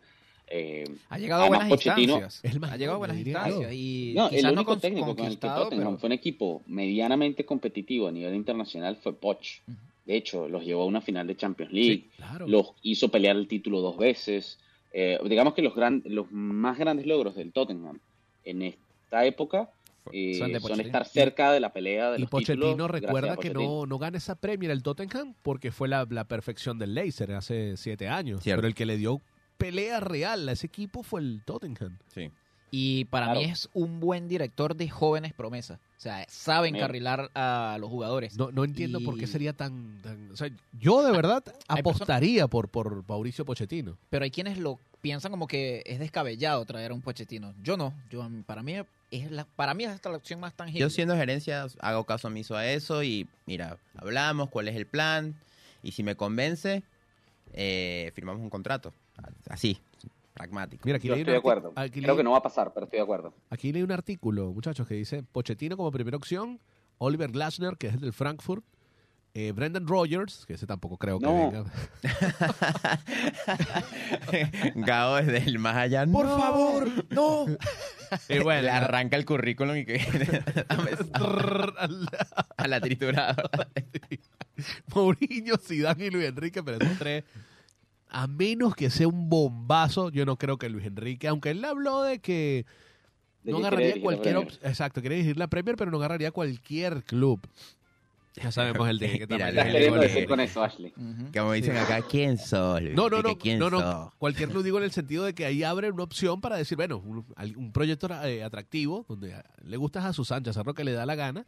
Eh, Ha llegado a buenas Pochettino- instancias. El ha llegado a buenas yo. instancias. Y no, el único técnico con el que Tottenham pero- fue un equipo medianamente competitivo a nivel internacional fue Poch. De hecho, los llevó a una final de Champions League. Claro. los hizo pelear el título dos veces. Eh, digamos que los, gran, los más grandes logros del Tottenham en esta época eh, Son de son, Pochettino. estar cerca de la pelea de Y los Pochettino títulos. recuerda que no, no gana esa Premier el Tottenham porque fue la, la perfección del Laser hace siete años. Cierto. Pero el que le dio pelea real a ese equipo fue el Tottenham. Sí. Y para Claro. mí es un buen director de jóvenes promesas. O sea, sabe encarrilar a los jugadores. No, no entiendo por qué sería tan, tan- O sea, yo de verdad Hay apostaría por, por Mauricio Pochettino. Pero hay quienes lo piensan como que es descabellado traer a un Pochettino. Yo no. Yo, para mí es la, para mí es hasta la opción más tangible. Yo siendo gerencia hago caso omiso a eso y mira, hablamos, cuál es el plan y si me convence, eh, firmamos un contrato. Así, pragmático. Mira, aquí Yo leí estoy de acuerdo. aquí Creo leí- que no va a pasar, pero estoy de acuerdo. Aquí leí un artículo, muchachos, que dice Pochettino como primera opción, Oliver Glasner, que es el del Frankfurt, eh, Brendan Rogers, que ese tampoco creo que No. venga. Gao desde el más allá. Por ¡no! favor, no. Y bueno, Le arranca el currículum y que a la trituradora. Mourinho, Zidane y Luis Enrique, pero esos tres, a menos que sea un bombazo, yo no creo que Luis Enrique, aunque él habló de que De no que agarraría cualquier, exacto, quiere dirigir la Premier, pero no agarraría cualquier club. Ya sabemos el de Estás queriendo decir de- con eso, Ashley. Como dicen acá, ¿quién? Luis No, no, no, no, no, sos? cualquier club digo en el sentido de que ahí abre una opción para decir, bueno, un, al- un proyecto eh, atractivo, donde le gustas a sus anchas, a lo que le da la gana,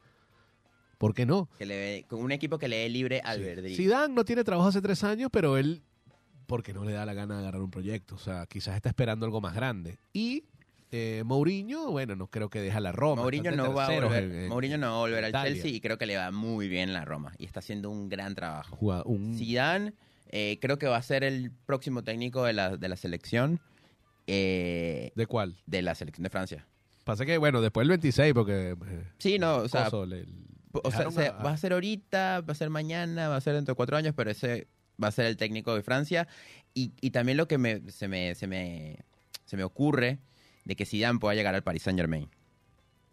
¿por qué no? Que le con un equipo que le dé libre albedrío. Zidane no tiene trabajo hace tres años, pero él, porque no le da la gana de agarrar un proyecto, o sea, quizás está esperando algo más grande. Y eh, Mourinho, bueno, no creo que deja la Roma. Mourinho no va a volver, en- en Mourinho no va a volver al. Chelsea y creo que le va muy bien en la Roma y está haciendo un gran trabajo. Jugado- un- Zidane eh, creo que va a ser el próximo técnico de la, de la selección eh, ¿De cuál? de la selección de Francia. Pasa que, bueno, después el 26, porque... Sí, no, o sea, coso, le- o sea, a- va a ser ahorita, va a ser mañana, va a ser dentro de cuatro años, pero ese va a ser el técnico de Francia. Y, y también lo que me, se, me, se, me, se me ocurre de que Zidane pueda llegar al Paris Saint Germain.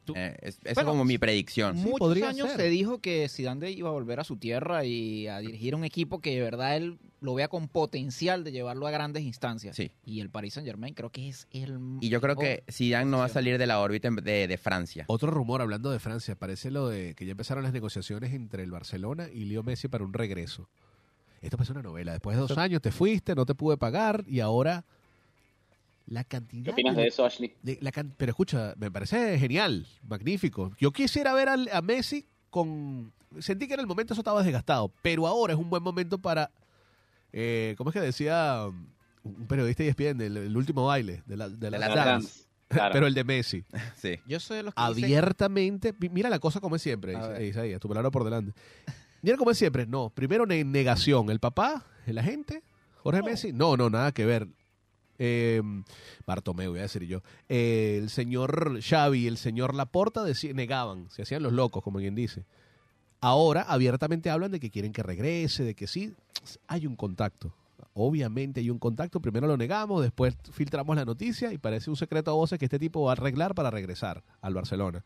Tú- es, es Bueno, como mi predicción. Sí, Muchos podría años ser. se dijo que Zidane iba a volver a su tierra y a dirigir un equipo que de verdad él lo vea con potencial de llevarlo a grandes instancias. Sí. Y el Paris Saint Germain creo que es el Y yo creo que Zidane no va a salir de la órbita de, de Francia. Otro rumor hablando de Francia, parece lo de que ya empezaron las negociaciones entre el Barcelona y Leo Messi para un regreso. Esto parece una novela. Después de dos años te fuiste, no te pude pagar y ahora la cantidad. ¿Qué opinas de eso, Ashley? de la can- pero escucha, me parece genial, magnífico. Yo quisiera ver al- a, Messi con. Sentí que en el momento eso estaba desgastado, pero ahora es un buen momento para. eh, ¿Cómo es que decía un periodista y ESPN, el, el último baile de la, de la, De la La dance? trans. Claro. Pero el de Messi Sí. Yo soy de los que abiertamente. mi- Mira la cosa como es siempre. Isaías, tu palabra por delante. Mira como es siempre. No, primero ne- negación. El papá, el agente, Jorge Messi. No, no, nada que ver. Eh, Bartomeu, voy a decir yo. Eh, el señor Xavi y el señor Laporta negaban, se hacían los locos, como quien dice. Ahora abiertamente hablan de que quieren que regrese, de que sí, hay un contacto. Obviamente hay un contacto, primero lo negamos, después filtramos la noticia y parece un secreto a voces que este tipo va a arreglar para regresar al Barcelona.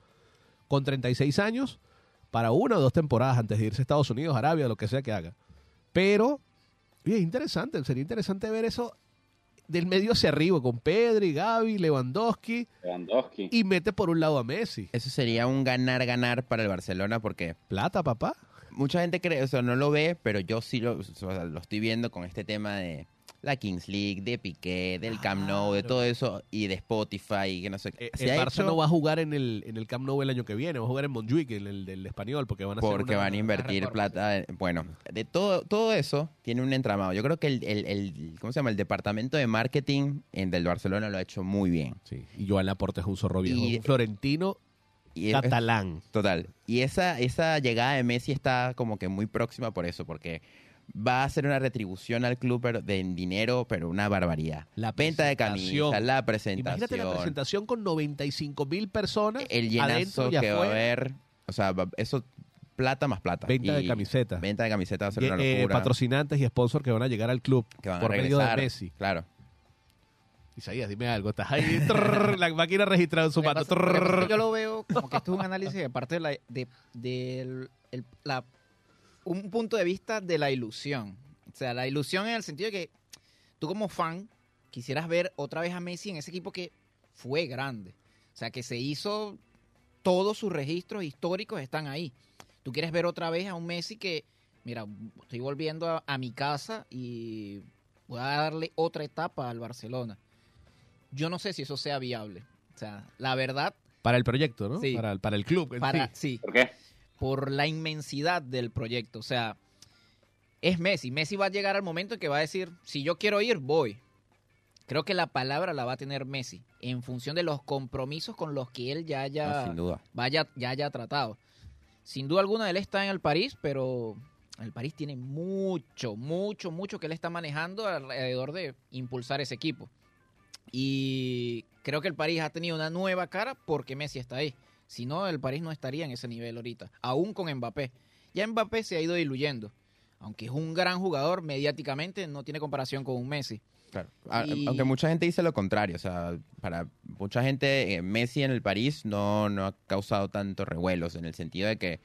Con 36 años, para una o dos temporadas antes de irse a Estados Unidos, Arabia, lo que sea que haga. Pero, oye, es interesante, sería interesante ver eso del medio hacia arriba, con Pedri, Gaby, Lewandowski, Lewandowski. y mete por un lado a Messi. Eso sería un ganar-ganar para el Barcelona porque Plata, papá. mucha gente cree, o sea, no lo ve, pero yo sí lo, o sea, lo estoy viendo con este tema de la Kings League, de Piqué, del Camp Nou, de todo eso y de Spotify y que no sé Eh, qué. Se el Barça hecho no va a jugar en el, en el Camp Nou el año que viene, va a jugar en Montjuic, en el del español, porque van a hacer porque una- van a invertir reforma, plata. en- Bueno, de todo, todo eso tiene un entramado. Yo creo que el, el- el- ¿cómo se llama? El departamento de marketing en, del Barcelona lo ha hecho muy bien. Sí, y Joan Laporte es un zorro viejo, Y- un florentino Y es- catalán. Total. Y esa, esa llegada de Messi está como que muy próxima por eso, porque va a ser una retribución al club pero de en dinero, pero una barbaridad. La Venta de presentación. camisas, la presentación, Imagínate la presentación con 95 mil personas. el adentro llenazo y que va a afuera. haber. O sea, eso, plata más plata. Venta de camisetas. Venta de camisetas va a ser una Eh, locura. patrocinantes y sponsors que van a llegar al club que van por a medio regresar. de Messi. Claro. Isaías, dime algo. Estás ahí, trrr, la máquina registrada en su mano. yo lo veo como que esto es un análisis de parte de la, de, el- la- un punto de vista de la ilusión. O sea, la ilusión en el sentido de que tú como fan quisieras ver otra vez a Messi en ese equipo que fue grande. O sea, que se hizo, todos sus registros históricos están ahí. Tú quieres ver otra vez a un Messi que, mira, estoy volviendo a, a mi casa y voy a darle otra etapa al Barcelona. Yo no sé si eso sea viable. O sea, la verdad, Para el proyecto, ¿no? Sí. Para, el- para el club. en para, sí. sí, ¿Por qué? Por la inmensidad del proyecto. O sea, es Messi. Messi va a llegar al momento en que va a decir, si yo quiero ir, voy. Creo que la palabra la va a tener Messi en función de los compromisos con los que él ya No, haya, sin duda. vaya, ya haya tratado. Sin duda alguna él está en el París, pero el París tiene mucho, mucho, mucho que él está manejando alrededor de impulsar ese equipo. Y creo que el París ha tenido una nueva cara porque Messi está ahí. Si no, el París no estaría en ese nivel ahorita, aún con Mbappé. Ya Mbappé se ha ido diluyendo. Aunque es un gran jugador, mediáticamente no tiene comparación con un Messi. Claro. Y- Aunque mucha gente dice lo contrario, o sea, para mucha gente eh, Messi en el París no, no ha causado tanto revuelos en el sentido de que,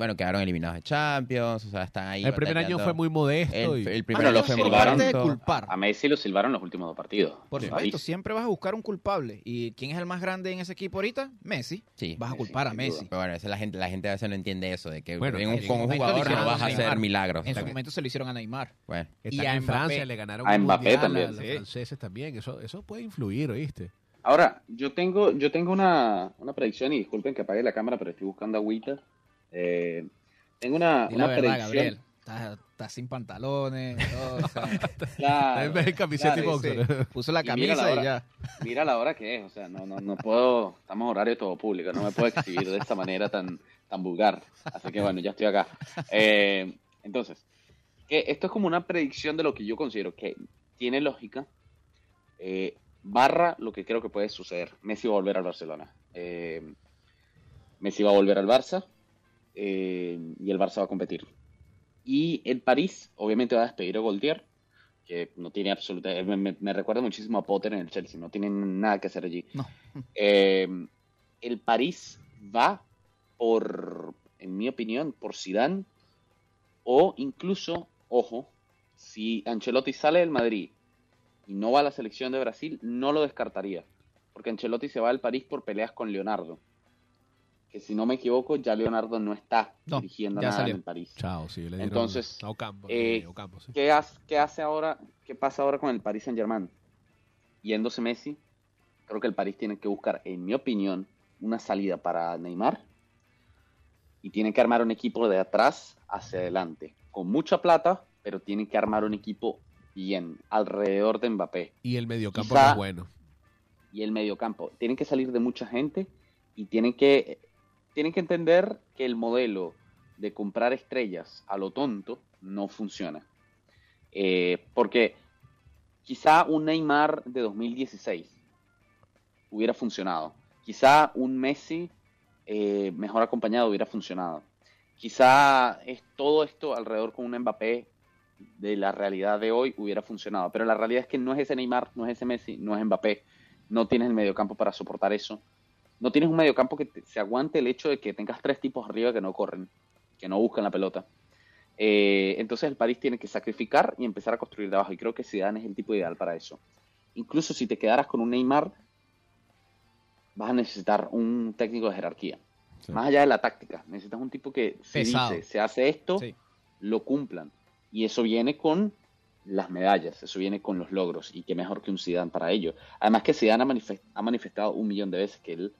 bueno, quedaron eliminados de Champions, o sea, están ahí. El primer año fue muy modesto. El, y- el Bueno, primer lo año fue muy silbaron. De culpar. A Messi lo silbaron los últimos dos partidos. Por supuesto, siempre vas a buscar un culpable. ¿Y quién es el más grande en ese equipo ahorita? Messi. Sí. Vas a Sí, culpar a Messi. duda. Pero bueno, esa la gente, la gente a veces no entiende eso, de que Bueno, en un, en con un jugador no vas a hacer Neymar. milagros. En su momento se lo hicieron a Neymar. bueno, y a en Francia, Mbappé. le ganaron A un Mbappé mundial también, a los sí. franceses también. Eso, eso puede influir, ¿oíste? Ahora, yo tengo, yo tengo una, una predicción, y disculpen que apague la cámara, pero estoy buscando agüita. Eh, tengo una, una la verdad, predicción. Gabriel. Estás estás sin pantalones. todo, o sea, Claro, en camiseta y boxer. sí. Puso la Y mira la camisa y hora. ya. Mira la hora que es, o sea, no, no, no puedo, estamos horario todo público, no me puedo exhibir de esta manera tan, tan vulgar. Así que bueno, ya estoy acá. Eh, entonces, que esto es como una predicción de lo que yo considero que tiene lógica, eh, barra lo que creo que puede suceder. Messi va a volver al Barcelona. Eh, Messi va a volver al Barça eh, y el Barça va a competir. Y el París, obviamente, va a despedir a Goldier, que no tiene absoluta. Me, me- me recuerda muchísimo a Potter en el Chelsea, no tiene nada que hacer allí. No. Eh, el París va por, en mi opinión, por Zidane o incluso, ojo, si Ancelotti sale del Madrid y no va a la selección de Brasil, no lo descartaría, porque Ancelotti se va al París por peleas con Leonardo. Que si no me equivoco, ya Leonardo no está No, dirigiendo nada salió. en París. Chao, sí, le Entonces, a Ocampo. eh, Ocampo, sí. ¿Qué hace, qué hace ahora? ¿Qué pasa ahora con el Paris Saint Germain? Yéndose Messi, creo que el París tiene que buscar, en mi opinión, una salida para Neymar y tiene que armar un equipo de atrás hacia adelante, con mucha plata, pero tiene que armar un equipo bien, alrededor de Mbappé Y el mediocampo quizá- no es bueno. y el mediocampo. Tienen que salir de mucha gente y tienen que, tienen que entender que el modelo de comprar estrellas a lo tonto no funciona. Eh, porque quizá un Neymar de 2016 hubiera funcionado. Quizá un Messi eh, mejor acompañado hubiera funcionado. Quizá es todo esto alrededor con un Mbappé de la realidad de hoy hubiera funcionado. Pero la realidad es que no es ese Neymar, no es ese Messi, no es Mbappé. No tienes el mediocampo para soportar eso. No tienes un mediocampo que te- se aguante el hecho de que tengas tres tipos arriba que no corren, que no buscan la pelota. Eh, entonces el París tiene que sacrificar y empezar a construir de abajo. Y creo que Zidane es el tipo ideal para eso. Incluso si te quedaras con un Neymar, vas a necesitar un técnico de jerarquía. Sí. Más allá de la táctica, necesitas un tipo que si Pesado. dice, se hace esto, Sí. lo cumplan. Y eso viene con las medallas, eso viene con los logros. Y qué mejor que un Zidane para ello. Además que Zidane ha, manifest- ha manifestado un millón de veces que él...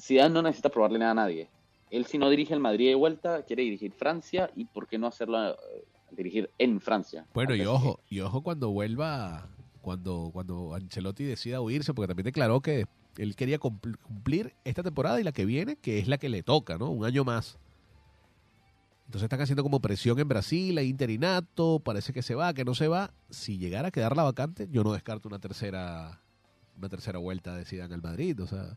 Zidane no necesita probarle nada a nadie. Él si no dirige el Madrid de vuelta, quiere dirigir Francia y por qué no hacerlo eh, dirigir en Francia. Bueno, y ojo, y ojo cuando vuelva, cuando, cuando Ancelotti decida huirse, porque también declaró que él quería cumpl- cumplir esta temporada y la que viene, que es la que le toca, ¿no? Un año más. Entonces están haciendo como presión en Brasil, hay interinato, parece que se va, que no se va. Si llegara a quedar la vacante, yo no descarto una tercera, una tercera vuelta de Zidane al Madrid, o sea,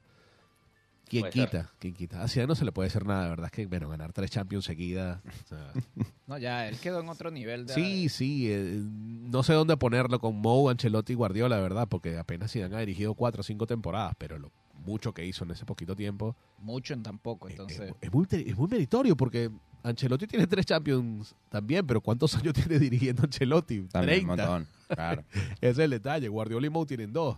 ¿quién Puede ser. quita? ¿Quién quita? A Zidane no se le puede hacer nada, la verdad es que, bueno, ganar tres Champions seguidas, o sea, No, ya, él quedó en otro nivel. De, Sí, sí, eh, no sé dónde ponerlo con Mou, Ancelotti y Guardiola, la verdad, porque apenas Zidane ha dirigido cuatro o cinco temporadas, pero lo mucho que hizo en ese poquito tiempo Mucho en tan poco, es- entonces. es, es muy, es muy meritorio porque Ancelotti tiene tres Champions también, pero ¿cuántos años tiene dirigiendo Ancelotti? También un 30. montón. Claro. Ese es el detalle. Guardiola y Mou tienen dos.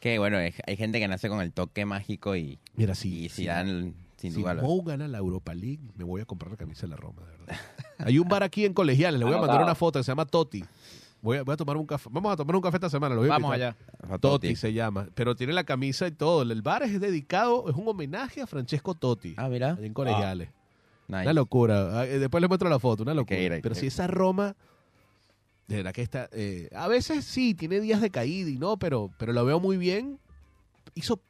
Que bueno, hay, gente que nace con el toque mágico y, Mira, si, y si- Zidane, sin si duda, lo- Mou gana la Europa League, me voy a comprar la camisa de la Roma, de verdad. Hay un bar aquí en Colegiales, le voy a mandar una foto que se llama Toti. Voy a, voy a tomar un café. Vamos a tomar un café esta semana. Lo voy a Vamos allá. a Totti Totti. se llama, pero tiene la camisa y todo. El bar es dedicado, es un homenaje a Francesco Totti. Ah, mira. en Colegiales. Nice. Una locura. Ah, eh, Después les muestro la foto, una locura. pero si esa Roma, de verdad que está. eh, a veces sí, tiene días de caída y no, pero, pero lo veo muy bien. Hizo,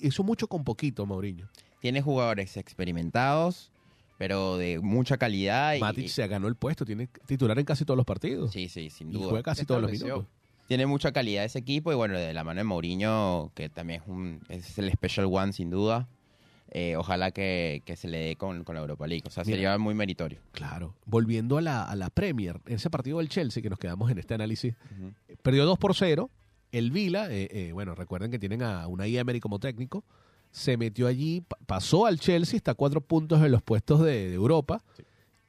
hizo mucho con poquito, Mauriño. Tiene jugadores experimentados, pero de mucha calidad. Y, Matic se ganó el puesto, tiene titular en casi todos los partidos. Sí, sí, sin y duda. juega casi todos los minutos. Tiene mucha calidad ese equipo y bueno, de la mano de Mourinho, que también es, un, es el special one sin duda. Eh, ojalá que, que se le dé con, con la Europa League. O sea, Mira. sería muy meritorio. Claro. Volviendo a la, a la Premier, en ese partido del Chelsea, que nos quedamos en este análisis, perdió 2 por 0. El Vila, eh, eh, bueno, recuerden que tienen a Unai Emery como técnico, se metió allí, pa- pasó al Chelsea, está a cuatro puntos en los puestos de, de Europa.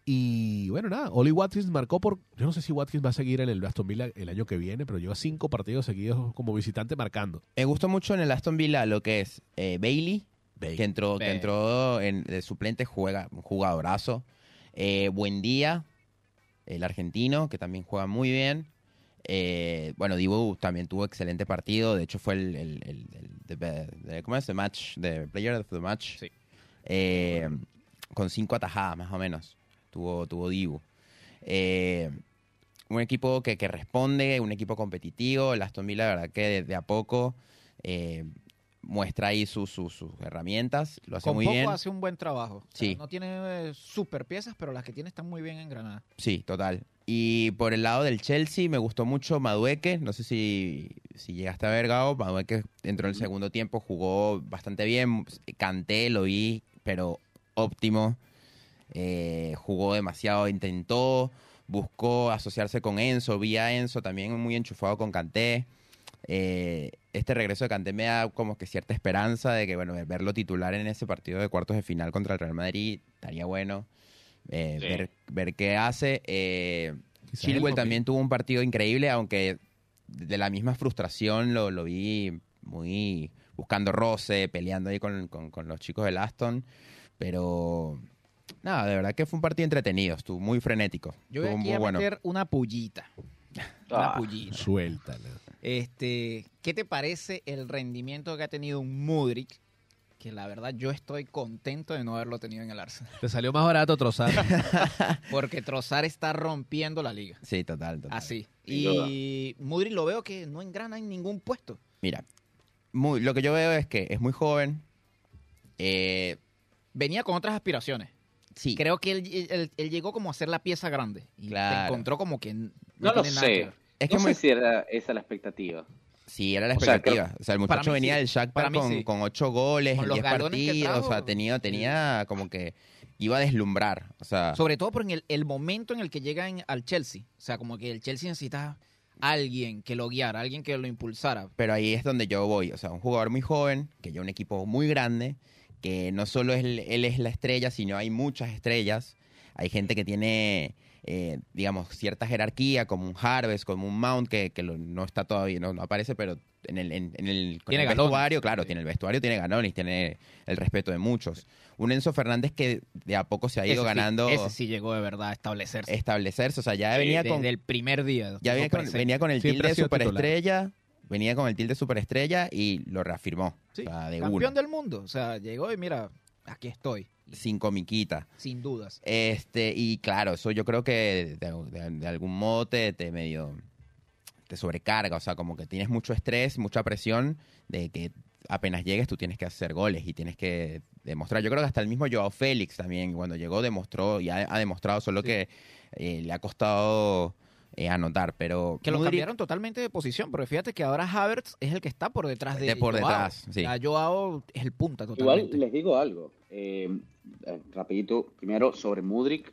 Y bueno, nada, Oli Watkins marcó por. Yo no sé si Watkins va a seguir en el Aston Villa el año que viene, pero lleva cinco partidos seguidos como visitante marcando. Me gustó mucho en el Aston Villa lo que es eh, Bailey, que entró, que Ve. entró en, de suplente, juega un jugadorazo. Eh, Buen día, el argentino, que también juega muy bien. Eh, bueno, Dibu también tuvo excelente partido. De hecho, fue el, el, el- el- de- de- ¿cómo es? The match, the player of the match. Sí. Eh, con cinco atajadas, más o menos. Tuvo, tuvo Dibu. Eh, un equipo que, que responde, un equipo competitivo. El Aston Villa, la verdad que de, de a poco muestra ahí sus, sus, sus herramientas. Lo hace Con muy poco bien. hace un buen trabajo. O sea, Sí. No tiene eh, super piezas, pero las que tiene están muy bien engranadas. Sí, total. Y por el lado del Chelsea me gustó mucho Madueque. No sé si, si llegaste a ver, Gao. Madueque entró en el segundo tiempo, jugó bastante bien. Canté, lo vi, pero óptimo. Eh, jugó demasiado, intentó, buscó asociarse con Enzo. Vi a Enzo también muy enchufado con Canté. Eh, este regreso de Canté me da como que cierta esperanza de que, bueno, verlo titular en ese partido de cuartos de final contra el Real Madrid estaría bueno. Eh, Sí. ver, ver qué hace. Eh, Chilwell el también tuvo un partido increíble, aunque de la misma frustración lo, lo vi muy buscando roce, peleando ahí con, con- con los chicos del Aston. Pero nada, de verdad que fue un partido entretenido, estuvo muy frenético. Yo voy estuvo aquí muy a bueno. meter una pullita. Una Ah. pullita. Suéltala. Este, ¿Qué te parece el rendimiento que ha tenido un Mudrik? Que la verdad yo estoy contento de no haberlo tenido en el Arsenal. Te salió más barato trozar. Porque Trozar está rompiendo la liga. Sí, total, total. Así. Y Mudrik lo veo que no engrana en ningún puesto. Mira, muy, lo que yo veo es que es muy joven. Eh, Venía con otras aspiraciones. sí, Creo que él, él- él llegó como a ser la pieza grande. Y Claro. se encontró como que n- No lo tiene nada que sé. Es que no muy- sé si era esa la expectativa. Sí, era la O sea, expectativa. O sea, el para muchacho mí venía sí. del Shakhtar Para mí con, sí. con ocho goles Con en los diez galones que partidos. o sea, tenía, tenía como que iba a deslumbrar. O sea, Sobre todo por en el, el momento en el que llega en- al Chelsea. O sea, como que el Chelsea necesita alguien que lo guiara, alguien que lo impulsara. pero ahí es donde yo voy. O sea, un jugador muy joven, que lleva un equipo muy grande, que no solo es él es la estrella, sino hay muchas estrellas. Hay gente que tiene, eh, digamos, cierta jerarquía, como un Harvest, como un Mount, que, que lo- no está todavía, no, no aparece, pero en el, en, en el, con Tiene el galones. vestuario, claro, Sí. tiene el vestuario, tiene ganones, tiene el respeto de muchos. Un Enzo Fernández que de a poco se ha ido Ese sí- ganando ese sí llegó de verdad a establecerse. establecerse. O sea, ya venía De- con, Del primer día. ya venía con, presente. venía con el Siempre tilde de titular. superestrella, venía con el tilde de superestrella y lo reafirmó. Sí, o sea, de Campeón una. del mundo. O sea, llegó y mira, aquí estoy. Sin comiquita. Sin dudas. Este, y claro, eso yo creo que de, de- de algún modo te, te medio te sobrecarga, o sea, como que tienes mucho estrés, mucha presión de que apenas llegues tú tienes que hacer goles y tienes que demostrar. Yo creo que hasta el mismo Joao Félix también cuando llegó demostró y ha, ha demostrado, solo que eh, le ha costado eh, anotar, pero Que lo cambiaron totalmente de posición, pero fíjate que ahora Havertz es el que está por detrás de, De por Joao. detrás, sí. Ya Joao es el punta Igual totalmente. les digo algo. eh, eh, rapidito, primero sobre Mudrik.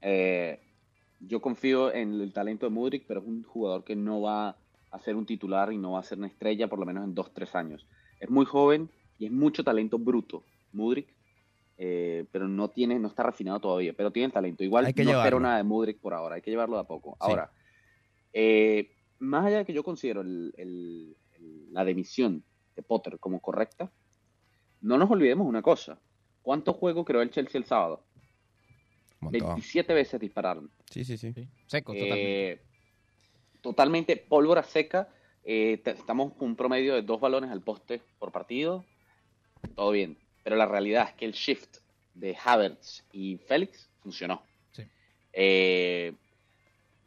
eh, yo confío en el talento de Mudrik, pero es un jugador que no va a ser un titular y no va a ser una estrella por lo menos en dos, tres años. Es muy joven y es mucho talento bruto, Mudrik, eh, pero no tiene, no está refinado todavía, pero tiene talento. Igual Hay que no espero llevarlo. nada de Mudrik por ahora, hay que llevarlo de a poco. Ahora, eh, más allá de que yo considero el- el- el- la demisión de Potter como correcta, no nos olvidemos una cosa. ¿Cuántos juegos creó el Chelsea el sábado? Montón. 27 veces dispararon. Sí, sí, sí. Sí, Seco, totalmente. Eh, totalmente pólvora seca. Eh, estamos con un promedio de dos balones al poste por partido. Todo bien. Pero la realidad es que el shift de Havertz y Félix funcionó. Sí. Eh,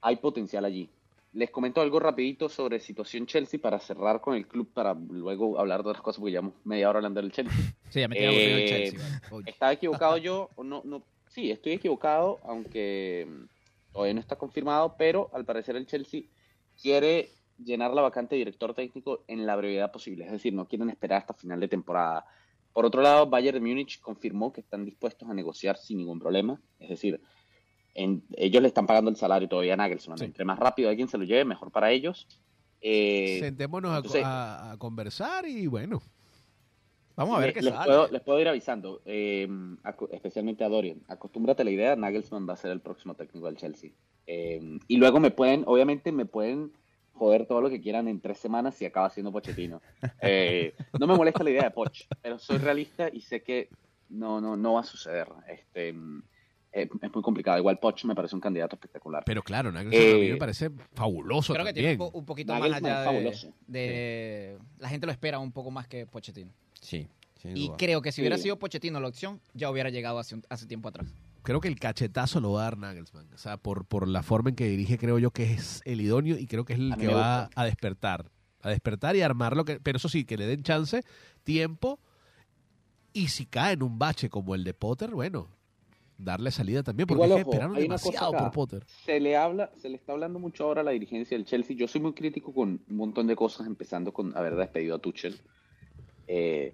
hay potencial allí. Les comento algo rapidito sobre situación Chelsea para cerrar con el club para luego hablar de otras cosas porque llevamos media hora hablando del Chelsea. Sí, ya me el eh, Chelsea. vale. ¿Estaba equivocado yo? no, no, sí, estoy equivocado, aunque mm, todavía no está confirmado, pero al parecer el Chelsea quiere llenar la vacante de director técnico en la brevedad posible, es decir, no quieren esperar hasta final de temporada. Por otro lado, Bayern Múnich confirmó que están dispuestos a negociar sin ningún problema, es decir, en- ellos le están pagando el salario todavía a Nagelsmann. Sí. Entre más rápido alguien se lo lleve, mejor para ellos. Eh, Sentémonos a, entonces- a- a conversar y bueno. Vamos a ver Le- qué les sale. Puedo, les puedo ir avisando, eh, especialmente a Dorian. Acostúmbrate a la idea, Nagelsmann va a ser el próximo técnico del Chelsea. Eh, y luego me pueden, obviamente me pueden joder todo lo que quieran en tres semanas si acaba siendo Pochettino. Eh, no me molesta la idea de Poch, pero soy realista y sé que no, no, no va a suceder. Este, eh, es muy complicado. Igual Poch me parece un candidato espectacular. Pero claro, Nagelsmann a mí Eh, me parece fabuloso Creo que tiene un, po- un poquito más Nagelsmann allá de, La gente lo espera un poco más que Pochettino. Sí, sin Y duda. creo que si hubiera Sí. sido Pochettino la opción, ya hubiera llegado hace, un- hace tiempo atrás. Creo que el cachetazo lo va a dar Nagelsmann. O sea, por, por la forma en que dirige, creo yo que es el idóneo y creo que es el que va gusta. a despertar. A despertar y armar lo que. Pero eso sí, que le den chance, tiempo. Y si cae en un bache como el de Potter, bueno, darle salida también. Porque Igual, ojo, esperaron demasiado por Potter. se le habla, se le está hablando mucho ahora a la dirigencia del Chelsea. Yo soy muy crítico con un montón de cosas, empezando con haber despedido a Tuchel. Eh,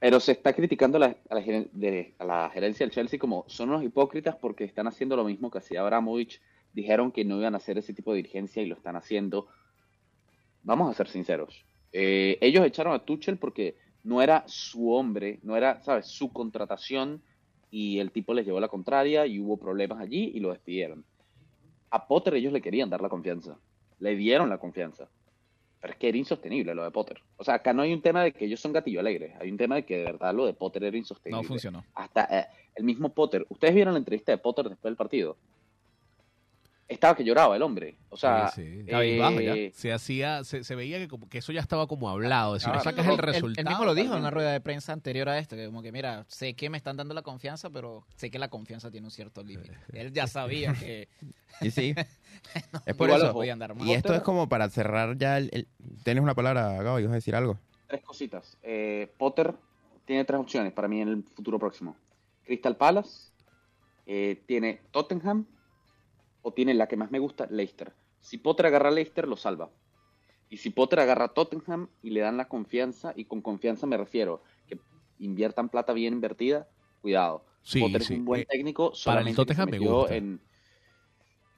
pero se está criticando a la, a la de- a la gerencia del Chelsea como son unos hipócritas porque están haciendo lo mismo que hacía Abramovich. Dijeron que no iban a hacer ese tipo de dirigencia y lo están haciendo. Vamos a ser sinceros. Eh, ellos echaron a Tuchel porque no era su hombre, no era, ¿sabes?, su contratación y el tipo les llevó la contraria y hubo problemas allí y lo despidieron. A Potter ellos le querían dar la confianza, le dieron la confianza, pero es que era insostenible lo de Potter. O sea, acá no hay un tema de que ellos son gatillo alegre, hay un tema de que de verdad lo de Potter era insostenible. No funcionó. Hasta eh, el mismo Potter, ustedes vieron la entrevista de Potter después del partido. Estaba que lloraba el hombre, o sea, Sí, sí. Cabizbajo ya. eh, Se hacía, se, se veía que como que eso ya estaba como hablado. Si no sacas el él resultado. Él mismo lo dijo en una rueda de prensa anterior a esto, que como que mira, sé que me están dando la confianza, pero sé que la confianza tiene un cierto límite. Él ya sabía que Y sí. es por eso. Y esto es como para cerrar ya el... el- ¿Tienes una palabra, Gabo? ¿Ibas a decir algo? tres cositas. Eh, Potter tiene tres opciones para mí en el futuro próximo. Crystal Palace, eh, tiene Tottenham o tiene la que más me gusta, Leicester. Si Potter agarra a Leicester, lo salva. Y si Potter agarra a Tottenham y le dan la confianza, y con confianza me refiero que inviertan plata bien invertida, cuidado. Sí, Potter sí. es un buen Eh, técnico, para el solamente Tottenham se me gusta. en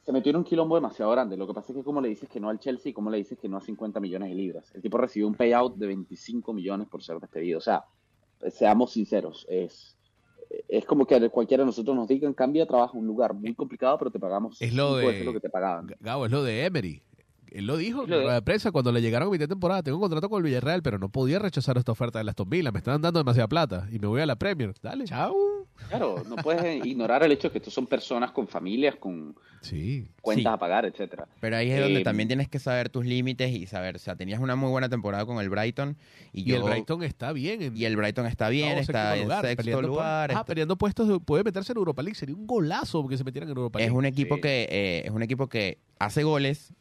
se metió en un quilombo demasiado grande. Lo que pasa es que como le dices que no al Chelsea, como le dices que no a 50 millones de libras. El tipo recibió un payout de 25 millones por ser despedido. O sea, seamos sinceros, es es como que cualquiera de nosotros nos digan cambia trabajo a un lugar muy complicado, pero te pagamos Es lo de- lo que te pagaban. Gabo, es lo de Emery. Él lo dijo en lo la prensa cuando le llegaron a mitad de temporada. Tengo un contrato con el Villarreal, pero no podía rechazar esta oferta de la Aston Villa. Me están dando demasiada plata y me voy a la Premier. Dale. Chao. Claro, no puedes ignorar el hecho de que estos son personas con familias, con Sí. cuentas Sí. a pagar, etcétera. Pero ahí es donde Eh, también tienes que saber tus límites y saber, o sea, tenías una muy buena temporada con el Brighton y, Y yo, el Brighton está bien. En, y el Brighton está bien, no, está en sexto peleando por- lugar. ah, está- peleando puestos. de- puede meterse en Europa League. Sería un golazo que se metieran en Europa es League. un equipo Sí. que eh, es un equipo que hace goles,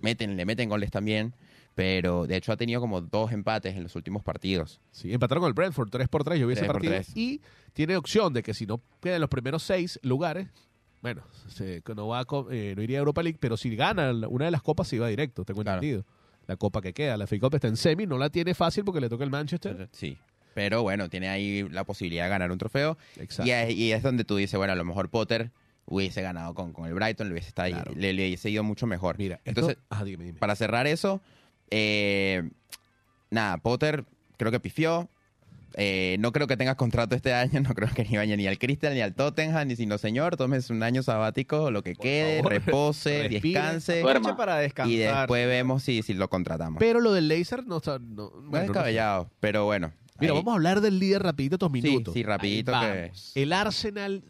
meten, le meten goles también, pero de hecho ha tenido como dos empates en los últimos partidos. Sí, empataron con el Brentford 3 por 3 Yo vi ese 3 por partido. 3. Y tiene opción de que si no queda en los primeros seis lugares, bueno, se- no, va a eh, no iría a Europa League, pero si gana una de las copas, se iba directo, tengo Claro. entendido. La copa que queda, la FA Cup está en semi, no la tiene fácil porque le toca el Manchester. Sí. Pero bueno, tiene ahí la posibilidad de ganar un trofeo. Exacto. Y es, y es donde tú dices, bueno, a lo mejor Potter hubiese ganado con, con el Brighton, le hubiese, estado- Claro. le, le hubiese ido mucho mejor. Mira, Entonces, esto- ajá, dime, dime. para cerrar eso, eh, nada, Potter creo que pifió. Eh, no creo que tengas contrato este año, no creo que ni vaya ni al Crystal ni al Tottenham, ni sino señor, tomes un año sabático, lo que quede, favor. repose, Respire. descanse para descansar. y después vemos si, si lo contratamos. Pero lo del laser no está... No, no bueno, es no sé. descabellado, pero bueno. Mira, ahí. vamos a hablar del líder rapidito estos Sí, minutos. sí, rapidito Ahí que... El Arsenal...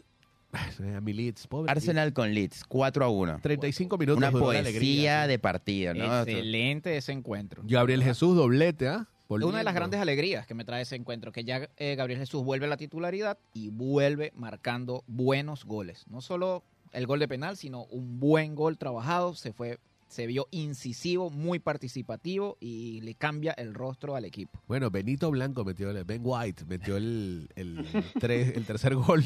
A mi Leeds, pobre Arsenal con Leeds, 4 a 1. Leeds. 35 minutos Una poesía alegría. de partido, ¿no? Excelente ese encuentro. Gabriel Jesús doblete, ¿ah? Una de las grandes alegrías que me trae ese encuentro, que ya eh, Gabriel Jesús vuelve a la titularidad y vuelve marcando buenos goles. No solo el gol de penal, sino un buen gol trabajado. Se fue, se vio incisivo, muy participativo y le cambia el rostro al equipo. Bueno, Benito Blanco metió, el- Ben White metió el, el, tres- el tercer gol.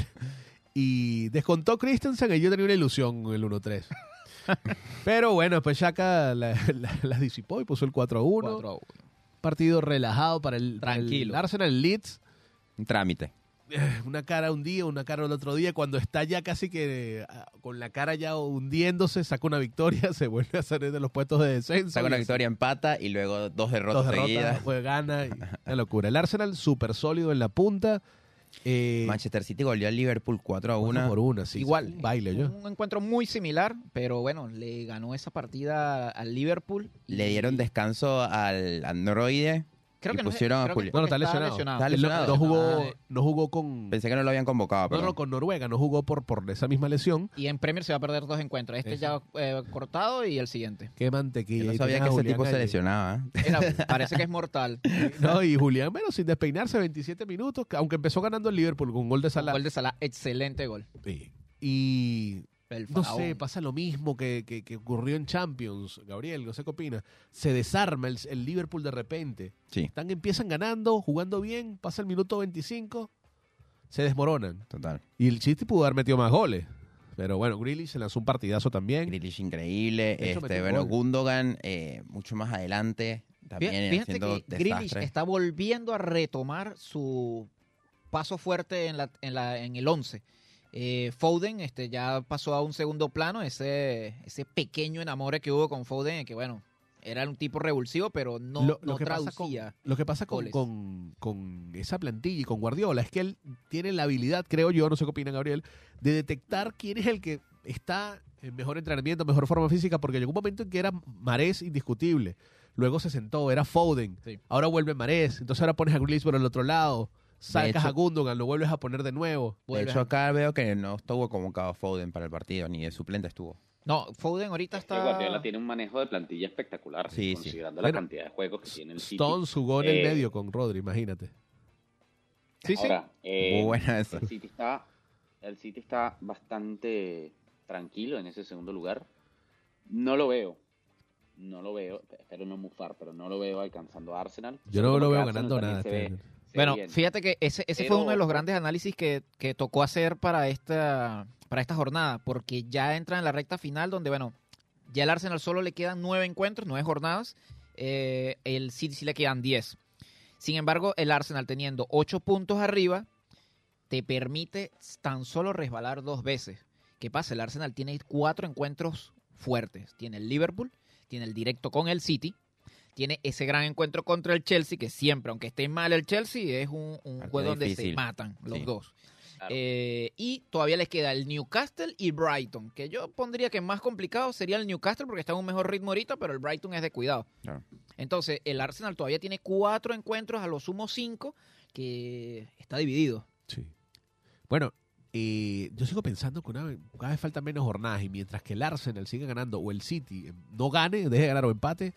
Y descontó Christensen y yo tenía una ilusión el 1-3. Pero bueno, después Shaka la, la- la disipó y puso el 4-1. 4 a 1. Partido relajado para el, para el Tranquilo. Arsenal Leeds. Un trámite. Eh, Una cara un día, una cara el otro día. Cuando está ya casi que eh, con la cara ya hundiéndose, saca una victoria, se vuelve a salir de los puestos de descenso. Saca una victoria, empata y luego dos derrotas, dos derrotas, seguidas. después gana. y- Una locura. El Arsenal súper sólido en la punta. Eh, Manchester City goleó al Liverpool 4 a 1. Una por una, sí. Igual, un baile yo. Un encuentro muy similar, pero bueno, le ganó esa partida al Liverpool. Le dieron descanso al androide. Creo y que no es- pusieron a creo que. No, no, está porque lesionado. Está no- lesionado. No, jugó, Ah, no jugó con. Pensé que no lo habían convocado, No, pero no, con Noruega, no jugó por, por esa misma lesión. Y en Premier se va a perder dos encuentros. Este Eso. ya eh, cortado y el siguiente. Qué yo mantequilla. no Y sabía que ese Julián tipo se lesionaba. ¿eh? Mira, parece que es mortal. No, y Julián, bueno, sin despeinarse, 27 minutos, aunque empezó ganando el Liverpool con un gol de Salah. Gol de Salah, excelente gol. Sí. Y El no sé, pasa lo mismo que, que- que ocurrió en Champions. Gabriel, no sé qué opina. Se desarma el, el Liverpool de repente. Sí, Están, empiezan ganando, jugando bien, pasa el minuto 25, se desmoronan. total. Y el City pudo haber metido más goles. Pero bueno, Grealish se lanzó un partidazo también. Grealish increíble. Este, bueno, gol. Gundogan eh, mucho más adelante. También Fíjate, fíjate haciendo que Grealish está volviendo a retomar su paso fuerte en, la, en, la, en el 11. Eh, Foden este, ya pasó a un segundo plano, ese, ese pequeño enamore que hubo con Foden, que bueno, era un tipo revulsivo, pero no, Lo- no lo que pasa con- traducía. Lo que pasa con, goles. con- con esa plantilla y con Guardiola es que él tiene la habilidad, creo yo, no sé qué opina Gabriel, de detectar quién es el que está en mejor entrenamiento, mejor forma física, porque llegó un momento en que era Marés indiscutible. Luego se sentó, era Foden. Sí. Ahora vuelve Marés. Entonces ahora pones a Grealish por el otro lado. Sacas hecho- a Gundogan, lo vuelves a poner de nuevo. De hecho, a- acá veo que no estuvo convocado Foden para el partido, ni de suplente estuvo. No, Foden ahorita Es que está... Guardiola tiene un manejo de plantilla espectacular, Sí, sí. considerando Bueno, la cantidad de juegos que tiene el City. Stones jugó en el Eh, medio con Rodri, imagínate. Sí, sí. Ahora, eh, Muy buena esa. el City está, el City está bastante tranquilo en ese segundo lugar. No lo veo, no lo veo. Espero no mufar, pero no lo veo alcanzando a Arsenal. Yo no lo veo Arsenal ganando nada. Bueno, fíjate que ese, ese Pero- fue uno de los grandes análisis que, que tocó hacer para esta, para esta jornada, porque ya entra en la recta final donde, bueno, ya el Arsenal solo le quedan nueve encuentros, nueve jornadas, eh, el City sí le quedan diez. Sin embargo, el Arsenal teniendo ocho puntos arriba, te permite tan solo resbalar dos veces. ¿Qué pasa? El Arsenal tiene cuatro encuentros fuertes. Tiene el Liverpool, tiene el directo con el City, tiene ese gran encuentro contra el Chelsea, que siempre, aunque esté mal el Chelsea, es un, juego donde se matan los Sí. dos. Claro. Eh, y todavía les queda el Newcastle y Brighton, que yo pondría que más complicado sería el Newcastle porque está en un mejor ritmo ahorita, pero el Brighton es de cuidado. Claro. Entonces, el Arsenal todavía tiene cuatro encuentros, a lo sumo cinco, que está dividido. Sí. Bueno, eh, yo sigo pensando que una vez- cada vez faltan menos jornadas y mientras que el Arsenal siga ganando o el City eh, no gane, deje de ganar o empate,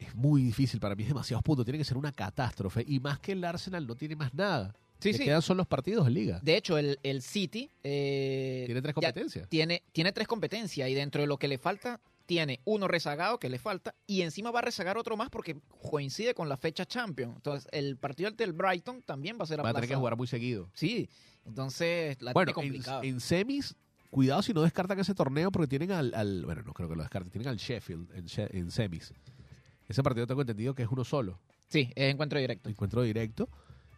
es muy difícil para mí, es demasiados puntos, tiene que ser una catástrofe y más que el Arsenal no tiene más nada. Sí, Le sí. quedan solo los partidos en liga. De hecho, el, el City eh, Tiene tres competencias. tiene, tiene tres competencias y dentro de lo que le falta, tiene uno rezagado que le falta y encima va a rezagar otro más porque coincide con la fecha Champions. Entonces, el partido ante el Brighton también va a ser Va a tener que aplazado. jugar muy seguido. Sí, entonces la Bueno, tiene en, complicado. en semis, cuidado si no descartan ese torneo porque tienen al, al- bueno, no creo que lo descarten, tienen al Sheffield en, she- en semis. Ese partido tengo entendido que es uno solo. Sí, es encuentro directo. encuentro directo.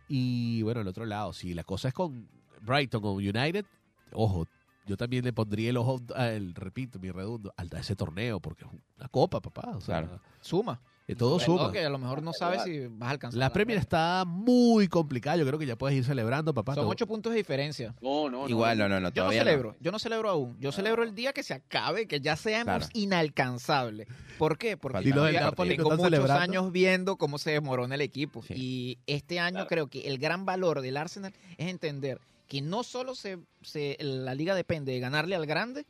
Y bueno, el otro lado, si la cosa es con Brighton o United, ojo, yo también le pondría el ojo, el, repito, mi redundo, al- ese torneo, porque es una copa, papá. O sea, Claro. Suma. Que todo Bueno, suma. que a lo mejor no sabes si vas a alcanzar. La Premier está muy complicada. Yo creo que ya puedes ir celebrando, papá. Son ocho puntos de diferencia. No, no. Igual, no, no, no, Yo no celebro, yo no celebro aún. Yo celebro el día que se acabe, que ya seamos Claro. inalcanzables. ¿Por qué? Porque Y los del todavía Napoli no tengo están muchos celebrando. años viendo cómo se desmorona el equipo. Sí. Y este año Claro. creo que el gran valor del Arsenal es entender que no solo se, se- la liga depende de ganarle al grande,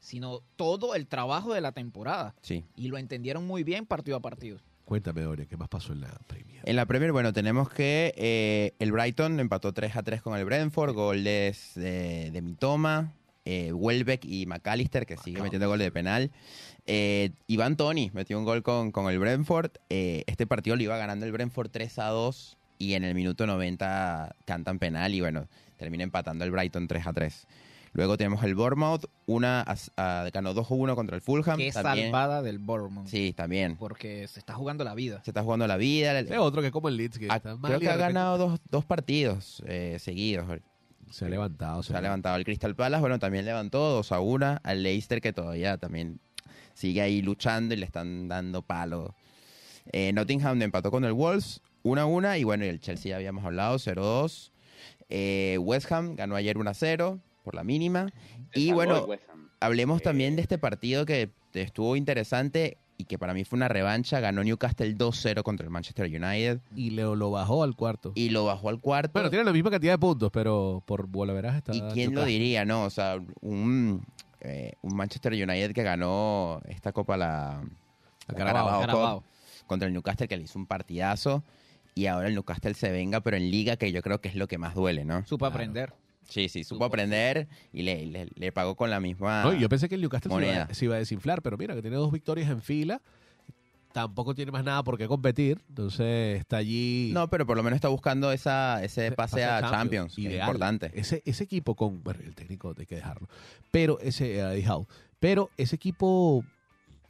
sino todo el trabajo de la temporada. Sí. Y lo entendieron muy bien partido a partido. Cuéntame, Doria, ¿qué más pasó en la Premier? En la Premier, bueno, tenemos que eh, el Brighton empató 3 a 3 con el Brentford, goles de, de Mitoma, eh, Welbeck y McAllister, que sigue metiendo goles de penal. Eh, Iván Tony metió un gol con, con el Brentford. Eh, este partido lo iba ganando el Brentford 3 a 2 y en el minuto 90 cantan penal y bueno, termina empatando el Brighton 3 a 3. Luego tenemos el Bournemouth, una a- a- ganó 2 a 1 contra el Fulham. Qué también. salvada del Bournemouth. Sí, también. Porque se está jugando la vida. Se está jugando la vida. el- otro que como el Leeds, que Ah, está creo que ha ganado dos, dos partidos eh, seguidos. Se ha levantado. Se ha levantado el Crystal Palace, bueno, también levantó dos a una al Leicester que todavía también sigue ahí luchando y le están dando palo. Eh, Nottingham empató con el Wolves 1 a 1 y bueno, y el Chelsea ya habíamos hablado 0-2. Eh, West Ham ganó ayer 1 a 0 por la mínima. Y bueno. Hablemos Eh, también de este partido que estuvo interesante y que para mí fue una revancha. Ganó Newcastle 2-0 contra el Manchester United Y lo bajó al cuarto. y lo bajó al cuarto. bueno, tiene la misma cantidad de puntos, pero por bolaveraje está. ¿Y quién lo diría, no? O sea, un, eh, un Manchester United que ganó esta copa, la, la Carabao. Carabao contra el Newcastle, que le hizo un partidazo. Y ahora el Newcastle se venga, pero en liga, que yo creo que es lo que más duele, ¿no? Supo Claro. aprender. Sí, sí, supo aprender y le, le, le pagó con la misma... No, yo pensé que el Newcastle se iba, moneda. se iba a desinflar, pero mira, que tiene dos victorias en fila. Tampoco tiene más nada por qué competir. Entonces está allí. No, pero por lo menos está buscando esa, ese pase, a Champions, que es importante. Ese, ese equipo con. Bueno, el técnico hay que dejarlo. Pero ese. Howe. pero ese equipo.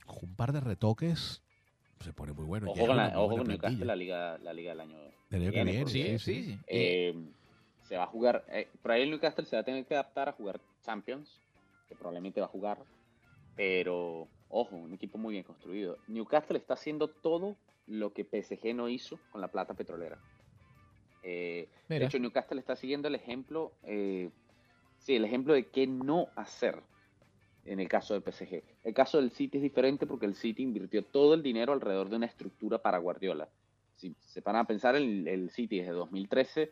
Con un par de retoques. Se pone muy bueno. Ojo con, la, ojo con Newcastle, la liga, la liga del año, Del año que viene, porque, sí, Sí, sí. sí, sí. eh, se va a jugar. Eh, por ahí el Newcastle se va a tener que adaptar a jugar Champions, que probablemente va a jugar. Pero, ojo, un equipo muy bien construido. Newcastle está haciendo todo lo que PSG no hizo con la plata petrolera. Eh, de hecho, Newcastle está siguiendo el ejemplo, eh, sí, el ejemplo de qué no hacer en el caso del PSG. El caso del City es diferente porque el City invirtió todo el dinero alrededor de una estructura para Guardiola. Si se van a pensar, el, el City desde 2013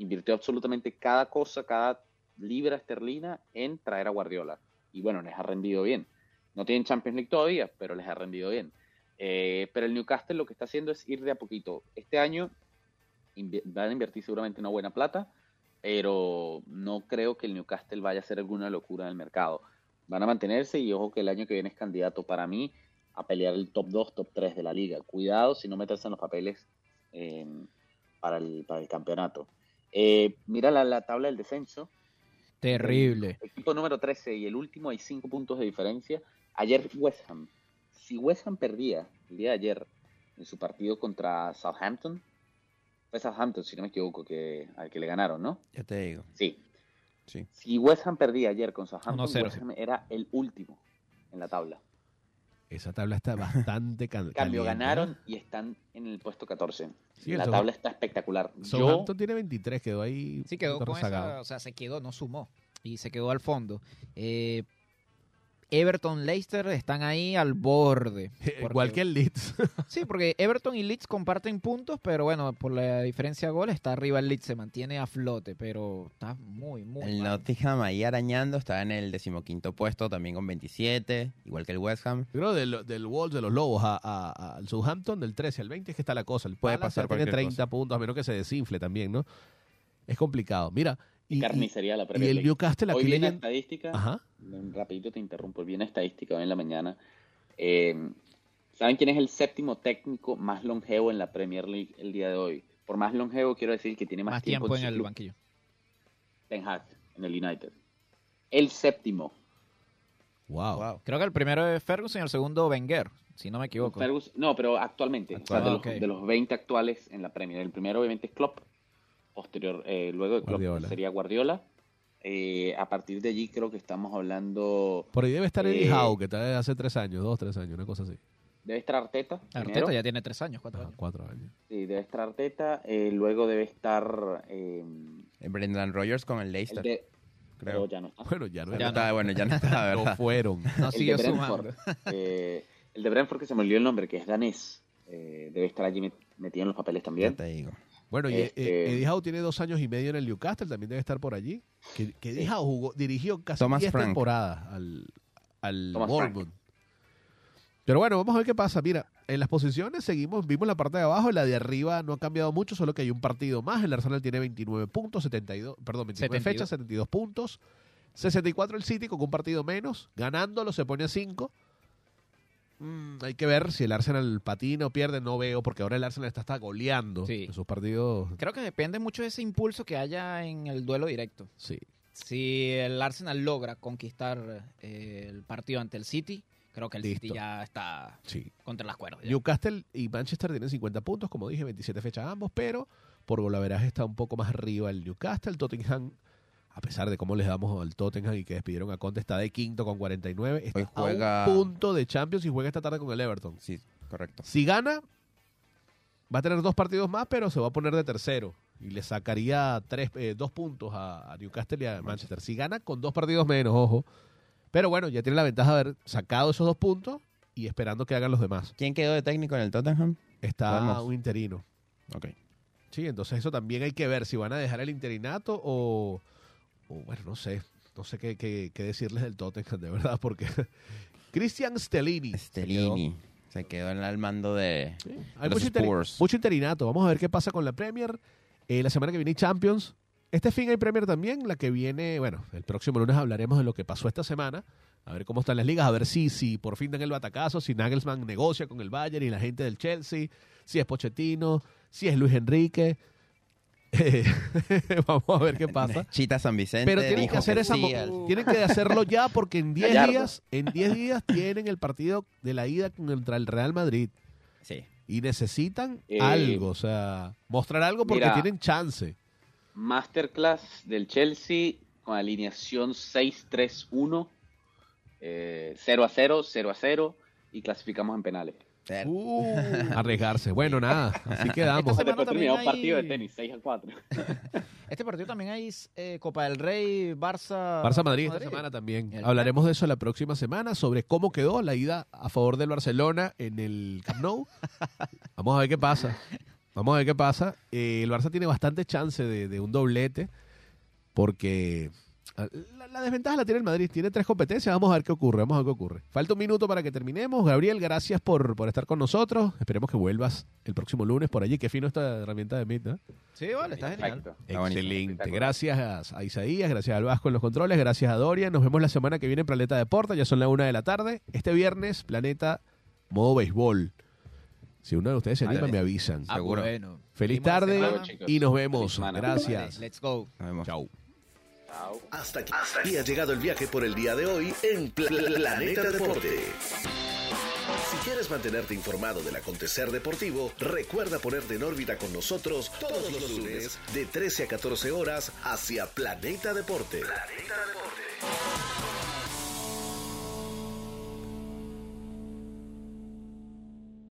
invirtió absolutamente cada cosa, cada libra esterlina en traer a Guardiola. Y bueno, les ha rendido bien. No tienen Champions League todavía, pero les ha rendido bien. Eh, pero el Newcastle lo que está haciendo es ir de a poquito. Este año van a invertir seguramente una buena plata, pero no creo que el Newcastle vaya a hacer alguna locura en el mercado. Van a mantenerse y ojo que el año que viene es candidato para mí a pelear el top 2, top 3 de la liga. Cuidado si no meterse en los papeles eh, para, el, para el campeonato. Eh, mira la, la tabla del descenso. Terrible. El equipo número 13 y el último hay 5 puntos de diferencia. Ayer West Ham. Si West Ham perdía el día de ayer en su partido contra Southampton, fue Southampton, si no me equivoco, que, al que le ganaron, ¿no? Ya te digo. Sí. Sí. Si West Ham perdía ayer con Southampton, 1-0, West. Ham era el último en la tabla. Esa tabla está bastante En cambio, caliente, ganaron y están en el puesto 14. Sí, el la tabla está espectacular. Yo, Southampton tiene 23, quedó ahí. Sí, quedó con esa, o sea, se quedó, no sumó. Y se quedó al fondo. Eh, Everton, Leicester están ahí al borde. Igual Porque- que el Leeds. Sí, porque Everton y Leeds comparten puntos, pero bueno, por la diferencia de goles está arriba el Leeds, se mantiene a flote, pero está muy, muy El mal. Nottingham ahí arañando, está en el decimoquinto puesto, también con 27, igual que el West Ham. Yo creo del, del Wolves de los Lobos a, a- a- al Southampton, del 13 al 20, es que está la cosa. El Puede Palace pasar tiene cualquier 30 puntos, a menos que se desinfle también, ¿no? Es complicado. Mira, y, carnicería de la y Premier el League. Newcastle Hoy aquí vi una leyendo- estadística. Ajá. Un Rapidito te interrumpo. Vi una estadística hoy en la mañana. Eh, ¿Saben quién es el séptimo técnico más longevo en la Premier League el día de hoy? Por más longevo quiero decir que tiene más, Más tiempo en su el club. banquillo. Ten Hag, en el United. El séptimo. Wow. Creo que el primero es Ferguson y el segundo Wenger, si no me equivoco. Fergus- no, pero actualmente. O sea, de, Ah, los, de los 20 actuales en la Premier. El primero obviamente es Klopp. Posterior, eh, luego de Klopp Guardiola. sería Guardiola. Eh, a partir de allí creo que estamos hablando... Por ahí debe estar Eddie Eh, Howe, que está hace tres años, dos, tres años, una cosa así. Debe estar Arteta. primero. Arteta ya tiene tres años, cuatro años. cuatro años. Sí, debe estar Arteta. eh, luego debe estar... Brendan Rogers con el el Leicester, de... creo. pero ya no está. Bueno, ya no, Ya era- no bueno, ya no no ¿verdad? fueron. No el siguió de Brentford. sumando. eh, el de Brentford que se me olvidó el nombre, que es danés. eh, debe estar allí met- metido en los papeles Ya también. te digo. Bueno, y eh, Este- Eddie Howe tiene dos años y medio en el Newcastle, también debe estar por allí. Que, que Eddie. Howe jugó, dirigió casi Thomas 10 Frank. temporadas al, al Bournemouth. Pero bueno, vamos a ver qué pasa. Mira, en las posiciones seguimos, vimos la parte de abajo, y la de arriba no ha cambiado mucho, solo que hay un partido más. El Arsenal tiene 29 puntos, 72, perdón, 29 72. fechas, 72 puntos. 64 el City con un partido menos. Ganándolo se pone a 5. Mm, hay que ver si el Arsenal patina o pierde, no veo, porque ahora el Arsenal está, está goleando Sí. en sus partidos. Creo que depende mucho de ese impulso que haya en el duelo directo. Sí. Si el Arsenal logra conquistar eh, el partido ante el City, creo que el City ya está Sí. contra las cuerdas. ya. Newcastle y Manchester tienen 50 puntos, como dije, 27 fechas ambos, pero por golaveraje está un poco más arriba el Newcastle. Tottenham, a pesar de cómo les damos al Tottenham y que despidieron a Conte, está de quinto con 49. Está Hoy juega- a un punto de Champions y juega esta tarde con el Everton. Sí, correcto. Si gana, va a tener dos partidos más, pero se va a poner de tercero. Y le sacaría tres, eh, dos puntos a, a Newcastle y a Manchester. Si gana, con dos partidos menos, ojo. Pero bueno, ya tiene la ventaja de haber sacado esos dos puntos y esperando que hagan los demás. ¿Quién quedó de técnico en el Tottenham? Está un interino. Ok. Sí, entonces eso también hay que ver si van a dejar el interinato o, o, bueno, no sé, no sé qué, qué- qué decirles del Tottenham, de verdad, porque Christian Stellini. se Stellini. Se quedó en el mando de... Sí, Hay los mucho, interi- Spurs. mucho interinato. Vamos a ver qué pasa con la Premier. Eh, la semana que viene hay Champions. Este fin hay Premier también. La que viene, bueno, el próximo lunes hablaremos de lo que pasó esta semana. A ver cómo están las ligas, a ver si, si por fin dan el batacazo, si Nagelsmann negocia con el Bayern y la gente del Chelsea, si es Pochettino, si es Luis Enrique. Eh, vamos a ver qué pasa. Chita San Vicente Pero tienen dijo que hacer esa sí al- tienen que hacerlo ya porque en 10 Gallardo. días, en 10 días tienen el partido de la ida contra el Real Madrid Sí. y necesitan Eh, algo, o sea, mostrar algo porque mira. tienen chance. Masterclass del Chelsea con alineación 6-3-1, eh, 0 a 0, 0 a 0 y clasificamos en penales. Uh, arriesgarse. Bueno, nada, así quedamos. Esta semana también partido de hay- tenis, 6 a 4. Este partido también hay eh, Copa del Rey, Barça. Barça Madrid esta semana también. El- Hablaremos de eso la próxima semana, sobre cómo quedó la ida a favor del Barcelona en el Camp Nou. Vamos a ver qué pasa. Vamos a ver qué pasa. Eh, el Barça tiene bastante chance de, de un doblete porque la, la desventaja la tiene el Madrid. Tiene tres competencias. Vamos a ver qué ocurre. Vamos a ver qué ocurre. Falta un minuto para que terminemos. Gabriel, gracias por, por estar con nosotros. Esperemos que vuelvas el próximo lunes por allí. Qué fino esta herramienta de Meet, ¿no? Sí, vale, está genial. Está. Excelente. Gracias a Isaías, gracias al Vasco en los controles, gracias a Dorian. Nos vemos la semana que viene en Planeta Deporte, ya son la una de la tarde. Este viernes, Planeta Modo Béisbol. Si uno de ustedes se anima, me avisan. Ah, Seguro. bueno. Feliz tarde semana. y nos vemos. Gracias. Vale, let's go. Nos vemos. Chau. Chao. Hasta aquí, hasta aquí ha llegado el viaje por el día de hoy en Pla- Planeta Deporte. Si quieres mantenerte informado del acontecer deportivo, recuerda ponerte en órbita con nosotros todos los lunes de 13 a 14 horas hacia Planeta Deporte. Planeta Deporte.